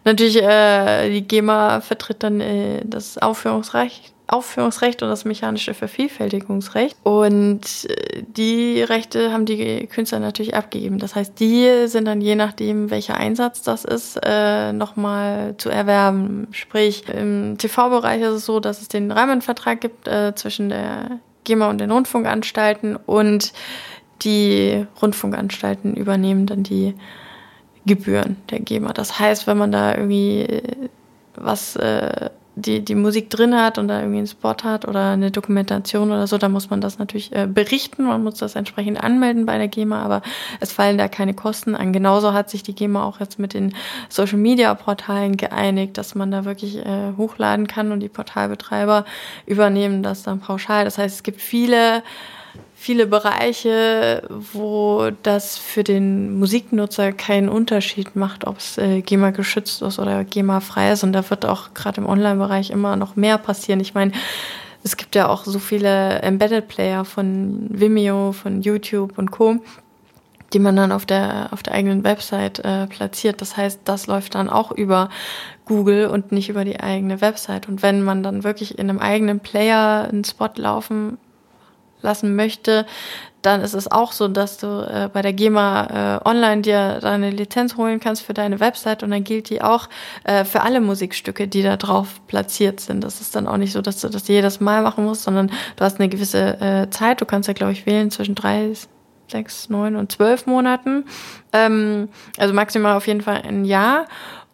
Natürlich, äh, die GEMA vertritt dann äh, das Aufführungsrecht Aufführungsrecht und das mechanische Vervielfältigungsrecht. Und äh, die Rechte haben die Künstler natürlich abgegeben. Das heißt, die sind dann je nachdem, welcher Einsatz das ist, äh, nochmal zu erwerben. Sprich, im TV-Bereich ist es so, dass es den Rahmenvertrag gibt äh, zwischen der GEMA und den Rundfunkanstalten und die Rundfunkanstalten übernehmen dann die Gebühren der GEMA. Das heißt, wenn man da irgendwie was äh, die, die Musik drin hat und da irgendwie einen Spot hat oder eine Dokumentation oder so, dann muss man das natürlich äh, berichten, man muss das entsprechend anmelden bei der GEMA, aber es fallen da keine Kosten an. Genauso hat sich die GEMA auch jetzt mit den Social Media Portalen geeinigt, dass man da wirklich äh, hochladen kann und die Portalbetreiber übernehmen das dann pauschal. Das heißt, es gibt viele viele Bereiche, wo das für den Musiknutzer keinen Unterschied macht, ob es äh, GEMA geschützt ist oder GEMA frei ist. Und da wird auch gerade im Online-Bereich immer noch mehr passieren. Ich meine, es gibt ja auch so viele Embedded Player von Vimeo, von YouTube und Co., die man dann auf der, auf der eigenen Website äh, platziert. Das heißt, das läuft dann auch über Google und nicht über die eigene Website. Und wenn man dann wirklich in einem eigenen Player einen Spot laufen lassen möchte, dann ist es auch so, dass du äh, bei der GEMA äh, online dir deine Lizenz holen kannst für deine Website und dann gilt die auch äh, für alle Musikstücke, die da drauf platziert sind. Das ist dann auch nicht so, dass du das jedes Mal machen musst, sondern du hast eine gewisse äh, Zeit. Du kannst ja, glaube ich, wählen zwischen drei, sechs, neun und zwölf Monaten. Ähm, also maximal auf jeden Fall ein Jahr.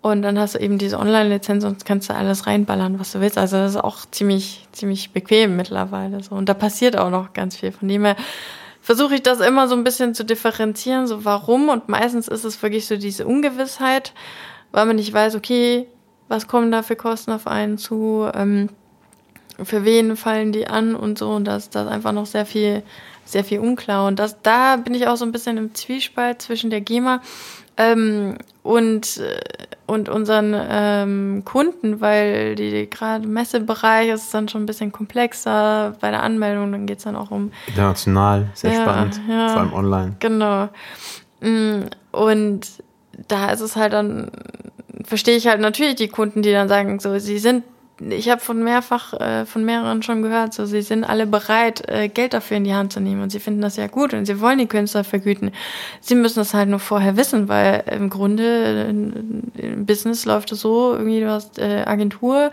Und dann hast du eben diese Online-Lizenz und kannst du alles reinballern, was du willst. Also das ist auch ziemlich, ziemlich bequem mittlerweile so. Und da passiert auch noch ganz viel. Von dem her versuche ich das immer so ein bisschen zu differenzieren, so warum. Und meistens ist es wirklich so diese Ungewissheit, weil man nicht weiß, okay, was kommen da für Kosten auf einen zu, ähm, für wen fallen die an und so. Und da ist das einfach noch sehr viel, sehr viel unklar. Und das, da bin ich auch so ein bisschen im Zwiespalt zwischen der GEMA ähm, und, äh, und unseren ähm, Kunden, weil die gerade Messebereich ist dann schon ein bisschen komplexer bei der Anmeldung, dann geht es dann auch um international, sehr ja, spannend, ja, vor allem online. Genau. Mm, und da ist es halt dann, verstehe ich halt natürlich die Kunden, die dann sagen, so, sie sind ich habe von mehrfach, äh, von mehreren schon gehört, so sie sind alle bereit, äh, Geld dafür in die Hand zu nehmen. Und sie finden das ja gut und sie wollen die Künstler vergüten. Sie müssen das halt nur vorher wissen, weil im Grunde im Business läuft es so, irgendwie du hast äh, Agentur,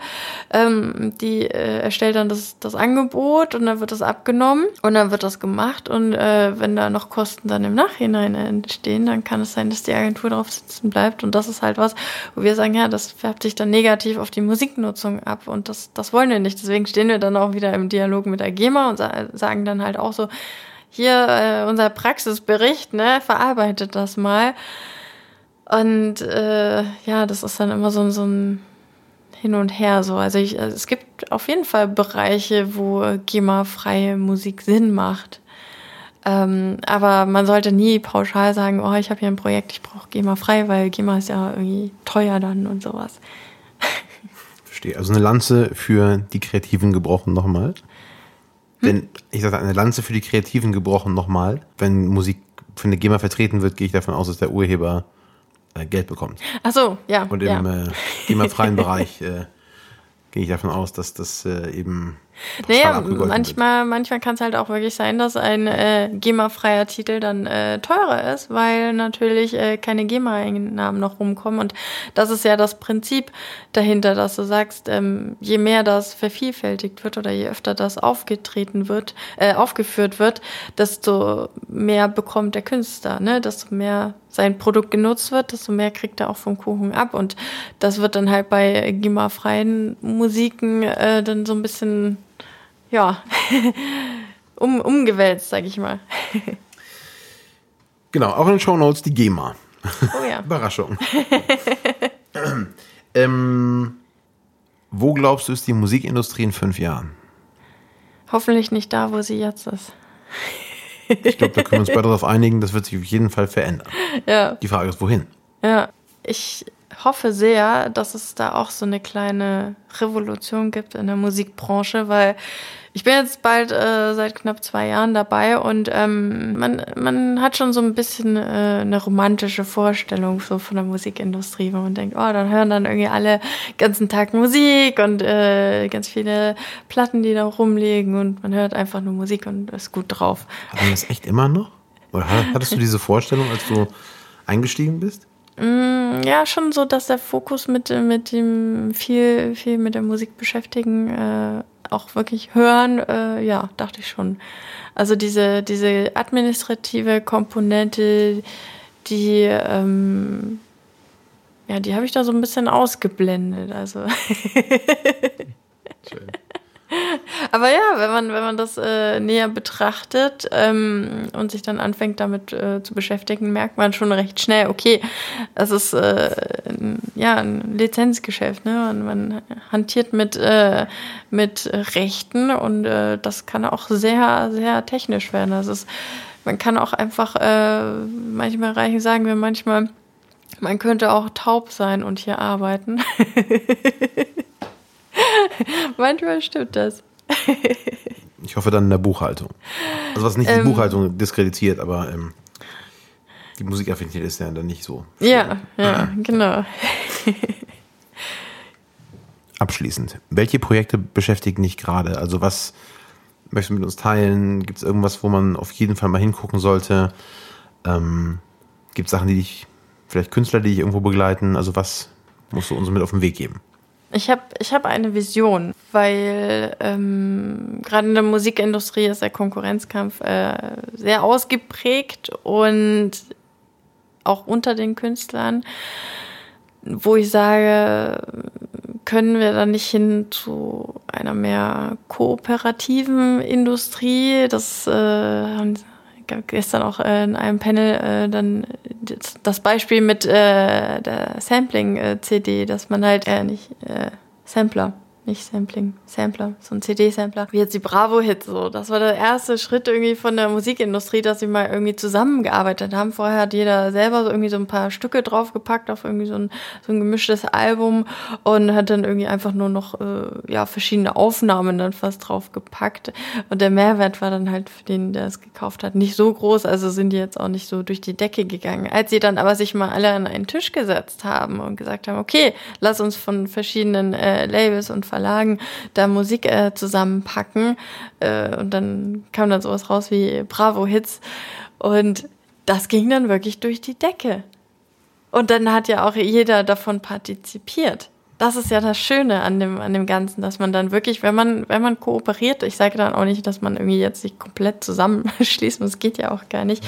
ähm, die äh, erstellt dann das, das Angebot und dann wird das abgenommen und dann wird das gemacht. Und äh, wenn da noch Kosten dann im Nachhinein entstehen, dann kann es sein, dass die Agentur drauf sitzen bleibt. Und das ist halt was, wo wir sagen, ja, das färbt sich dann negativ auf die Musiknutzung ab ab und das, das wollen wir nicht. Deswegen stehen wir dann auch wieder im Dialog mit der GEMA und sagen dann halt auch so, hier äh, unser Praxisbericht, ne, verarbeitet das mal. Und äh, ja, das ist dann immer so, so ein Hin und Her so. Also ich, also es gibt auf jeden Fall Bereiche, wo GEMA-freie Musik Sinn macht. Ähm, aber man sollte nie pauschal sagen, oh, ich habe hier ein Projekt, ich brauche GEMA frei, weil GEMA ist ja irgendwie teuer dann und sowas verstehe. Also eine Lanze für die Kreativen gebrochen nochmal. Hm? Wenn, ich sage eine Lanze für die Kreativen gebrochen nochmal. Wenn Musik für eine GEMA vertreten wird, gehe ich davon aus, dass der Urheber äh, Geld bekommt. Ach so, ja. Und im ja. äh, GEMA-freien (laughs) Bereich äh, gehe ich davon aus, dass das äh, eben naja, manchmal, manchmal kann es halt auch wirklich sein, dass ein äh, GEMA-freier Titel dann äh, teurer ist, weil natürlich äh, keine GEMA-Einnahmen noch rumkommen. Und das ist ja das Prinzip dahinter, dass du sagst, ähm, je mehr das vervielfältigt wird oder je öfter das aufgetreten wird, äh, aufgeführt wird, desto mehr bekommt der Künstler, ne? desto mehr sein Produkt genutzt wird, desto mehr kriegt er auch vom Kuchen ab. Und das wird dann halt bei GEMA-freien Musiken äh, dann so ein bisschen ja, (laughs) um, umgewälzt, sag ich mal. genau, auch in den Show Notes die GEMA. Oh ja. (laughs) Überraschung. (laughs) ähm, wo glaubst du, ist die Musikindustrie in fünf Jahren? Hoffentlich nicht da, wo sie jetzt ist. ich glaube, da können wir uns beide darauf einigen, das wird sich auf jeden Fall verändern. Ja. Die Frage ist, wohin? Ja, ich hoffe sehr, dass es da auch so eine kleine Revolution gibt in der Musikbranche, weil ich bin jetzt bald äh, seit knapp zwei Jahren dabei und ähm, man, man hat schon so ein bisschen äh, eine romantische Vorstellung so von der Musikindustrie, wo man denkt, oh, dann hören dann irgendwie alle ganzen Tag Musik und äh, ganz viele Platten, die da rumliegen und man hört einfach nur Musik und ist gut drauf. Haben das echt immer noch? Oder hattest du diese Vorstellung, als du eingestiegen bist? Mm, ja, schon so, dass der Fokus mit, mit dem viel, viel mit der Musik beschäftigen äh, auch wirklich hören, äh, ja, dachte ich schon. Also diese, diese administrative Komponente, die, ähm, ja, die habe ich da so ein bisschen ausgeblendet. Also. (laughs) Aber ja, wenn man, wenn man das äh, näher betrachtet ähm, und sich dann anfängt damit äh, zu beschäftigen, merkt man schon recht schnell, okay, das ist äh, ein, ja ein Lizenzgeschäft. Ne? Und man hantiert mit, äh, mit Rechten und äh, das kann auch sehr, sehr technisch werden. Das ist, man kann auch einfach, äh, manchmal reichen sagen wir manchmal, man könnte auch taub sein und hier arbeiten. (laughs) Manchmal stimmt das. (laughs) ich hoffe dann in der Buchhaltung. Also was nicht die ähm, Buchhaltung diskreditiert, aber ähm, die Musikaffinität ist ja dann nicht so. Ja, ja, genau. Abschließend, welche Projekte beschäftigen dich gerade? Also was möchtest du mit uns teilen? Gibt es irgendwas, wo man auf jeden Fall mal hingucken sollte? Ähm, Gibt es Sachen, die dich, vielleicht Künstler, die dich irgendwo begleiten? Also was musst du uns mit auf den Weg geben? Ich habe ich hab eine Vision, weil ähm, gerade in der Musikindustrie ist der Konkurrenzkampf äh, sehr ausgeprägt und auch unter den Künstlern, wo ich sage, können wir da nicht hin zu einer mehr kooperativen Industrie? Das äh, gestern auch äh, in einem Panel äh, dann das Beispiel mit äh, der Sampling-CD, dass man halt äh, nicht äh, Sampler nicht Sampling, Sampler, so ein CD-Sampler, wie jetzt die Bravo-Hit so. Das war der erste Schritt irgendwie von der Musikindustrie, dass sie mal irgendwie zusammengearbeitet haben. Vorher hat jeder selber so irgendwie so ein paar Stücke draufgepackt auf irgendwie so ein, so ein gemischtes Album und hat dann irgendwie einfach nur noch äh, ja verschiedene Aufnahmen dann fast draufgepackt. Und der Mehrwert war dann halt für den, der es gekauft hat, nicht so groß. Also sind die jetzt auch nicht so durch die Decke gegangen. Als sie dann aber sich mal alle an einen Tisch gesetzt haben und gesagt haben, okay, lass uns von verschiedenen äh, Labels und Verlagen da Musik äh, zusammenpacken. Äh, und dann kam dann sowas raus wie Bravo Hits. Und das ging dann wirklich durch die Decke. Und dann hat ja auch jeder davon partizipiert. Das ist ja das Schöne an dem, an dem Ganzen, dass man dann wirklich, wenn man, wenn man kooperiert, ich sage dann auch nicht, dass man irgendwie jetzt sich komplett zusammenschließt, (laughs) das geht ja auch gar nicht,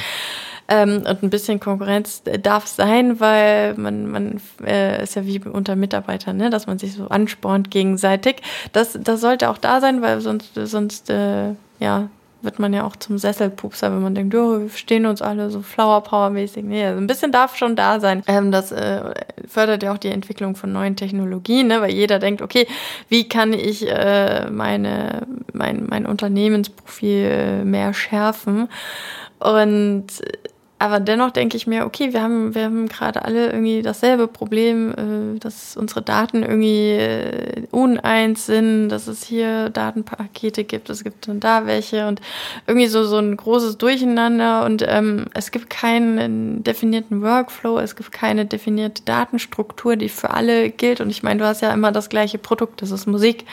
ähm, und ein bisschen Konkurrenz darf sein, weil man, man äh, ist ja wie unter Mitarbeitern, ne? dass man sich so anspornt gegenseitig. Das, das sollte auch da sein, weil sonst, sonst äh, ja, wird man ja auch zum Sesselpupser, wenn man denkt, oh, wir stehen uns alle so Flower Power mäßig. Nee, also ein bisschen darf schon da sein. Ähm, das äh, fördert ja auch die Entwicklung von neuen Technologien, ne? weil jeder denkt, okay, wie kann ich äh, meine, mein, mein Unternehmensprofil mehr schärfen? Und aber dennoch denke ich mir, okay, wir haben, wir haben gerade alle irgendwie dasselbe Problem, äh, dass unsere Daten irgendwie äh, uneins sind, dass es hier Datenpakete gibt, es gibt dann da welche und irgendwie so, so ein großes Durcheinander und ähm, es gibt keinen definierten Workflow, es gibt keine definierte Datenstruktur, die für alle gilt. Und ich meine, du hast ja immer das gleiche Produkt, das ist Musik.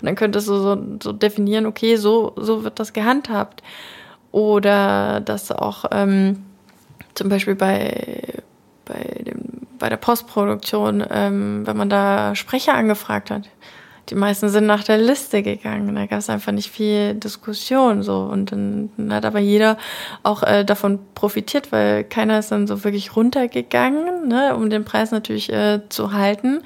Und dann könntest du so, so definieren, okay, so, so wird das gehandhabt. Oder dass auch ähm, zum Beispiel bei, bei, dem, bei der Postproduktion, ähm, wenn man da Sprecher angefragt hat. Die meisten sind nach der Liste gegangen. Da gab es einfach nicht viel Diskussion so. Und dann, dann hat aber jeder auch äh, davon profitiert, weil keiner ist dann so wirklich runtergegangen, ne, um den Preis natürlich äh, zu halten.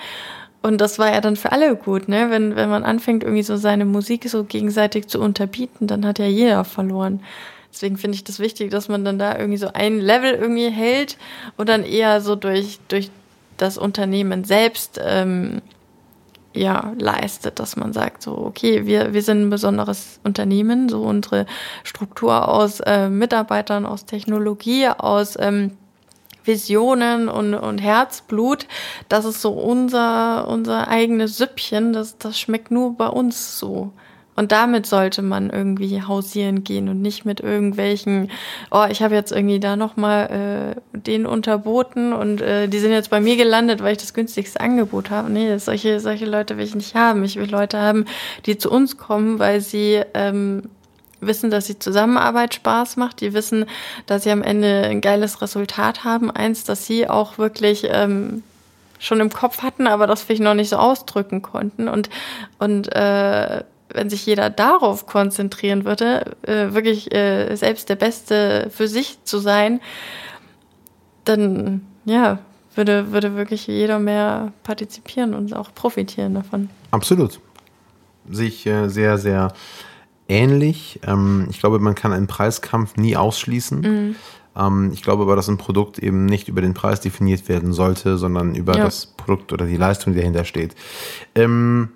Und das war ja dann für alle gut, ne? Wenn, wenn man anfängt, irgendwie so seine Musik so gegenseitig zu unterbieten, dann hat ja jeder verloren. Deswegen finde ich das wichtig, dass man dann da irgendwie so ein Level irgendwie hält und dann eher so durch, durch das Unternehmen selbst ähm, ja, leistet, dass man sagt, so, okay, wir, wir sind ein besonderes Unternehmen, so unsere Struktur aus äh, Mitarbeitern, aus Technologie, aus ähm, Visionen und, und Herzblut. Das ist so unser, unser eigenes Süppchen. Das, das schmeckt nur bei uns so. Und damit sollte man irgendwie hausieren gehen und nicht mit irgendwelchen, oh, ich habe jetzt irgendwie da nochmal äh, den unterboten und äh, die sind jetzt bei mir gelandet, weil ich das günstigste Angebot habe. Nee, solche, solche Leute will ich nicht haben. Ich will Leute haben, die zu uns kommen, weil sie ähm, wissen, dass die Zusammenarbeit Spaß macht, die wissen, dass sie am Ende ein geiles Resultat haben, eins, dass sie auch wirklich ähm, schon im Kopf hatten, aber das vielleicht noch nicht so ausdrücken konnten und und äh, wenn sich jeder darauf konzentrieren würde, äh, wirklich äh, selbst der Beste für sich zu sein, dann ja, würde, würde wirklich jeder mehr partizipieren und auch profitieren davon. Absolut. Sich äh, sehr, sehr ähnlich. Ähm, ich glaube, man kann einen Preiskampf nie ausschließen. Mhm. Ähm, ich glaube aber, dass ein Produkt eben nicht über den Preis definiert werden sollte, sondern über ja. das Produkt oder die Leistung, die dahinter steht. Ähm,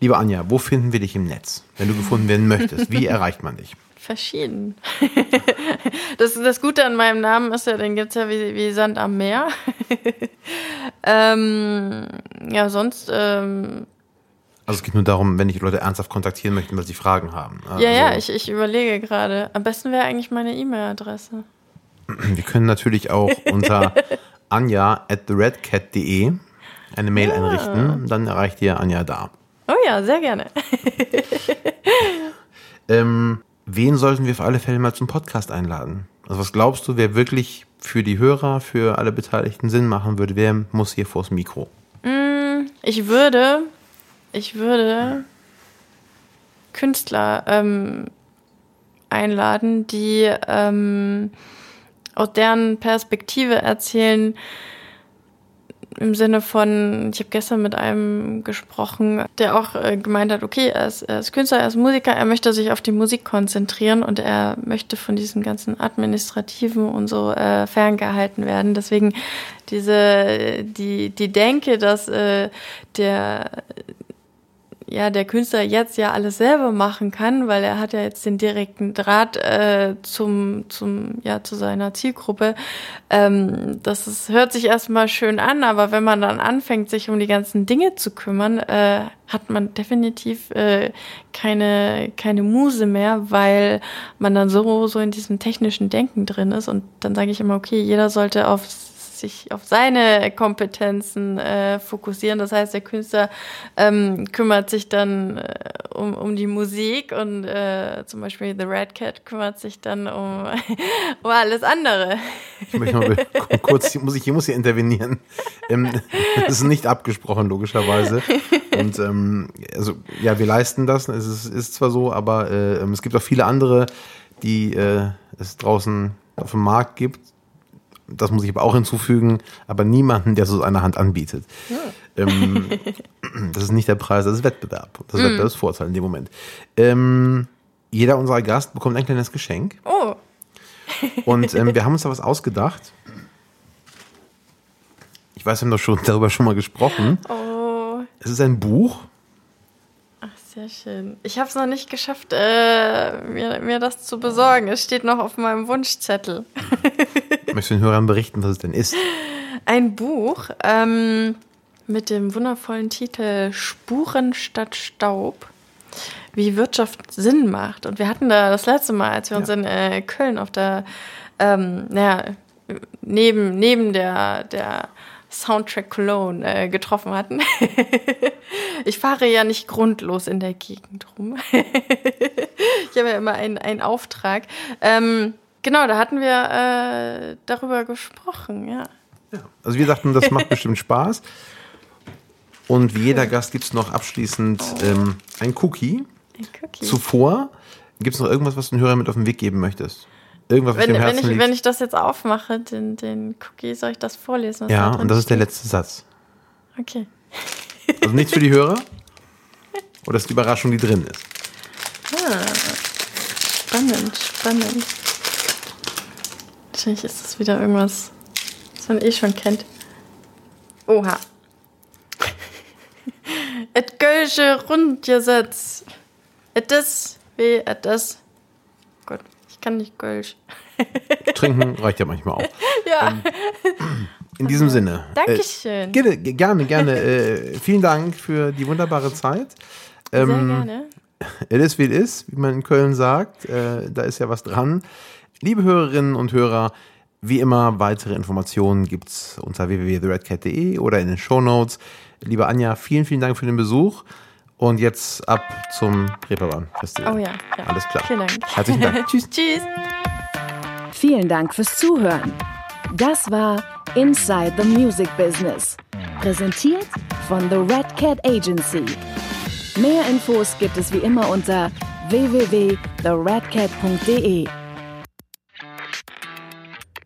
Liebe Anja, wo finden wir dich im Netz, wenn du gefunden werden möchtest? Wie (laughs) erreicht man dich? Verschieden. (laughs) das, das Gute an meinem Namen ist ja, den gibt es ja wie, wie Sand am Meer. (laughs) ähm, ja, sonst. Ähm, also es geht nur darum, wenn ich Leute ernsthaft kontaktieren möchten, weil sie Fragen haben. Also ja, ja, ich, ich überlege gerade. Am besten wäre eigentlich meine E-Mail-Adresse. Wir können natürlich auch unter anja at theredcat.de eine Mail ja. einrichten. Dann erreicht ihr Anja da. Oh ja, sehr gerne. (laughs) ähm, wen sollten wir auf alle Fälle mal zum Podcast einladen? Also was glaubst du, wer wirklich für die Hörer, für alle Beteiligten Sinn machen würde? Wer muss hier vors Mikro? Mm, ich würde, ich würde Künstler ähm, einladen, die ähm, aus deren Perspektive erzählen, im Sinne von, ich habe gestern mit einem gesprochen, der auch äh, gemeint hat, okay, er ist, er ist Künstler, er ist Musiker, er möchte sich auf die Musik konzentrieren und er möchte von diesem ganzen Administrativen und so äh, ferngehalten werden. Deswegen diese, die, die Denke, dass äh, der ja der Künstler jetzt ja alles selber machen kann, weil er hat ja jetzt den direkten Draht äh, zum zum ja zu seiner Zielgruppe. Ähm, das ist, hört sich erstmal schön an, aber wenn man dann anfängt, sich um die ganzen Dinge zu kümmern, äh, hat man definitiv äh, keine keine Muse mehr, weil man dann so so in diesem technischen Denken drin ist. Und dann sage ich immer, okay, jeder sollte auf sich auf seine Kompetenzen äh, fokussieren. Das heißt, der Künstler ähm, kümmert sich dann äh, um, um die Musik und äh, zum Beispiel The Red Cat kümmert sich dann um, (laughs) um alles andere. Ich möchte mal (laughs) kurz, muss ich hier muss hier intervenieren. Ähm, (laughs) das ist nicht abgesprochen, logischerweise. Und ähm, also ja, wir leisten das. Es ist, ist zwar so, aber äh, es gibt auch viele andere, die äh, es draußen auf dem Markt gibt, das muss ich aber auch hinzufügen, aber niemanden, der so eine Hand anbietet. Ja. Ähm, (laughs) das ist nicht der Preis, das ist Wettbewerb. Das ist mm. Wettbewerbsvorteil in dem Moment. Ähm, jeder unserer Gast bekommt ein kleines Geschenk. Oh. Und ähm, wir (laughs) haben uns da was ausgedacht. Ich weiß, wir haben doch schon darüber schon mal gesprochen. Oh. Es ist ein Buch. Ach, sehr schön. Ich habe es noch nicht geschafft, äh, mir, mir das zu besorgen. Es steht noch auf meinem Wunschzettel. (laughs) Möchtest du den Hörern berichten, was es denn ist? Ein Buch ähm, mit dem wundervollen Titel Spuren statt Staub, wie Wirtschaft Sinn macht. Und wir hatten da das letzte Mal, als wir uns in äh, Köln auf der, ähm, naja, neben, neben der, der Soundtrack Cologne äh, getroffen hatten. (laughs) ich fahre ja nicht grundlos in der Gegend rum. (laughs) ich habe ja immer einen, einen Auftrag. Ähm, Genau, da hatten wir äh, darüber gesprochen, ja. ja. Also wir dachten, das macht bestimmt Spaß. Und wie jeder Gast gibt es noch abschließend oh. ähm, ein, Cookie. ein Cookie. Zuvor gibt es noch irgendwas, was du den Hörern mit auf den Weg geben möchtest? Irgendwas, was wenn, Herzen wenn ich, liegt? Wenn ich das jetzt aufmache, den, den Cookie, soll ich das vorlesen? ja, da und das ist der letzte Satz. Okay. Also nichts für die Hörer? (laughs) Oder ist die Überraschung, die drin ist? Ah, spannend, spannend. Wahrscheinlich ist das wieder irgendwas, was man eh schon kennt. Oha. (laughs) Et Gölsche Rundgesetz. Et das wie et das. Gott, ich kann nicht Gölsch. (laughs) Trinken reicht ja manchmal auch. (laughs) Ja. Ähm, in diesem Sinne. Dankeschön. Äh, gerne, gerne, gerne. äh, vielen Dank für die wunderbare Zeit. Sehr Ähm, gerne. It is wie it is, wie man in Köln sagt. Äh, da ist ja was dran. Liebe Hörerinnen und Hörer, wie immer, weitere Informationen gibt's unter www.theredcat.de oder in den Shownotes. Liebe Anja, vielen, vielen Dank für den Besuch. Und jetzt ab zum Reeperbahn Festival. Oh ja, ja. Alles klar. Vielen Dank. Herzlichen Dank. (laughs) Tschüss. Tschüss. Vielen Dank fürs Zuhören. Das war Inside the Music Business. Präsentiert von The Red Cat Agency. Mehr Infos gibt es wie immer unter www.theredcat.de.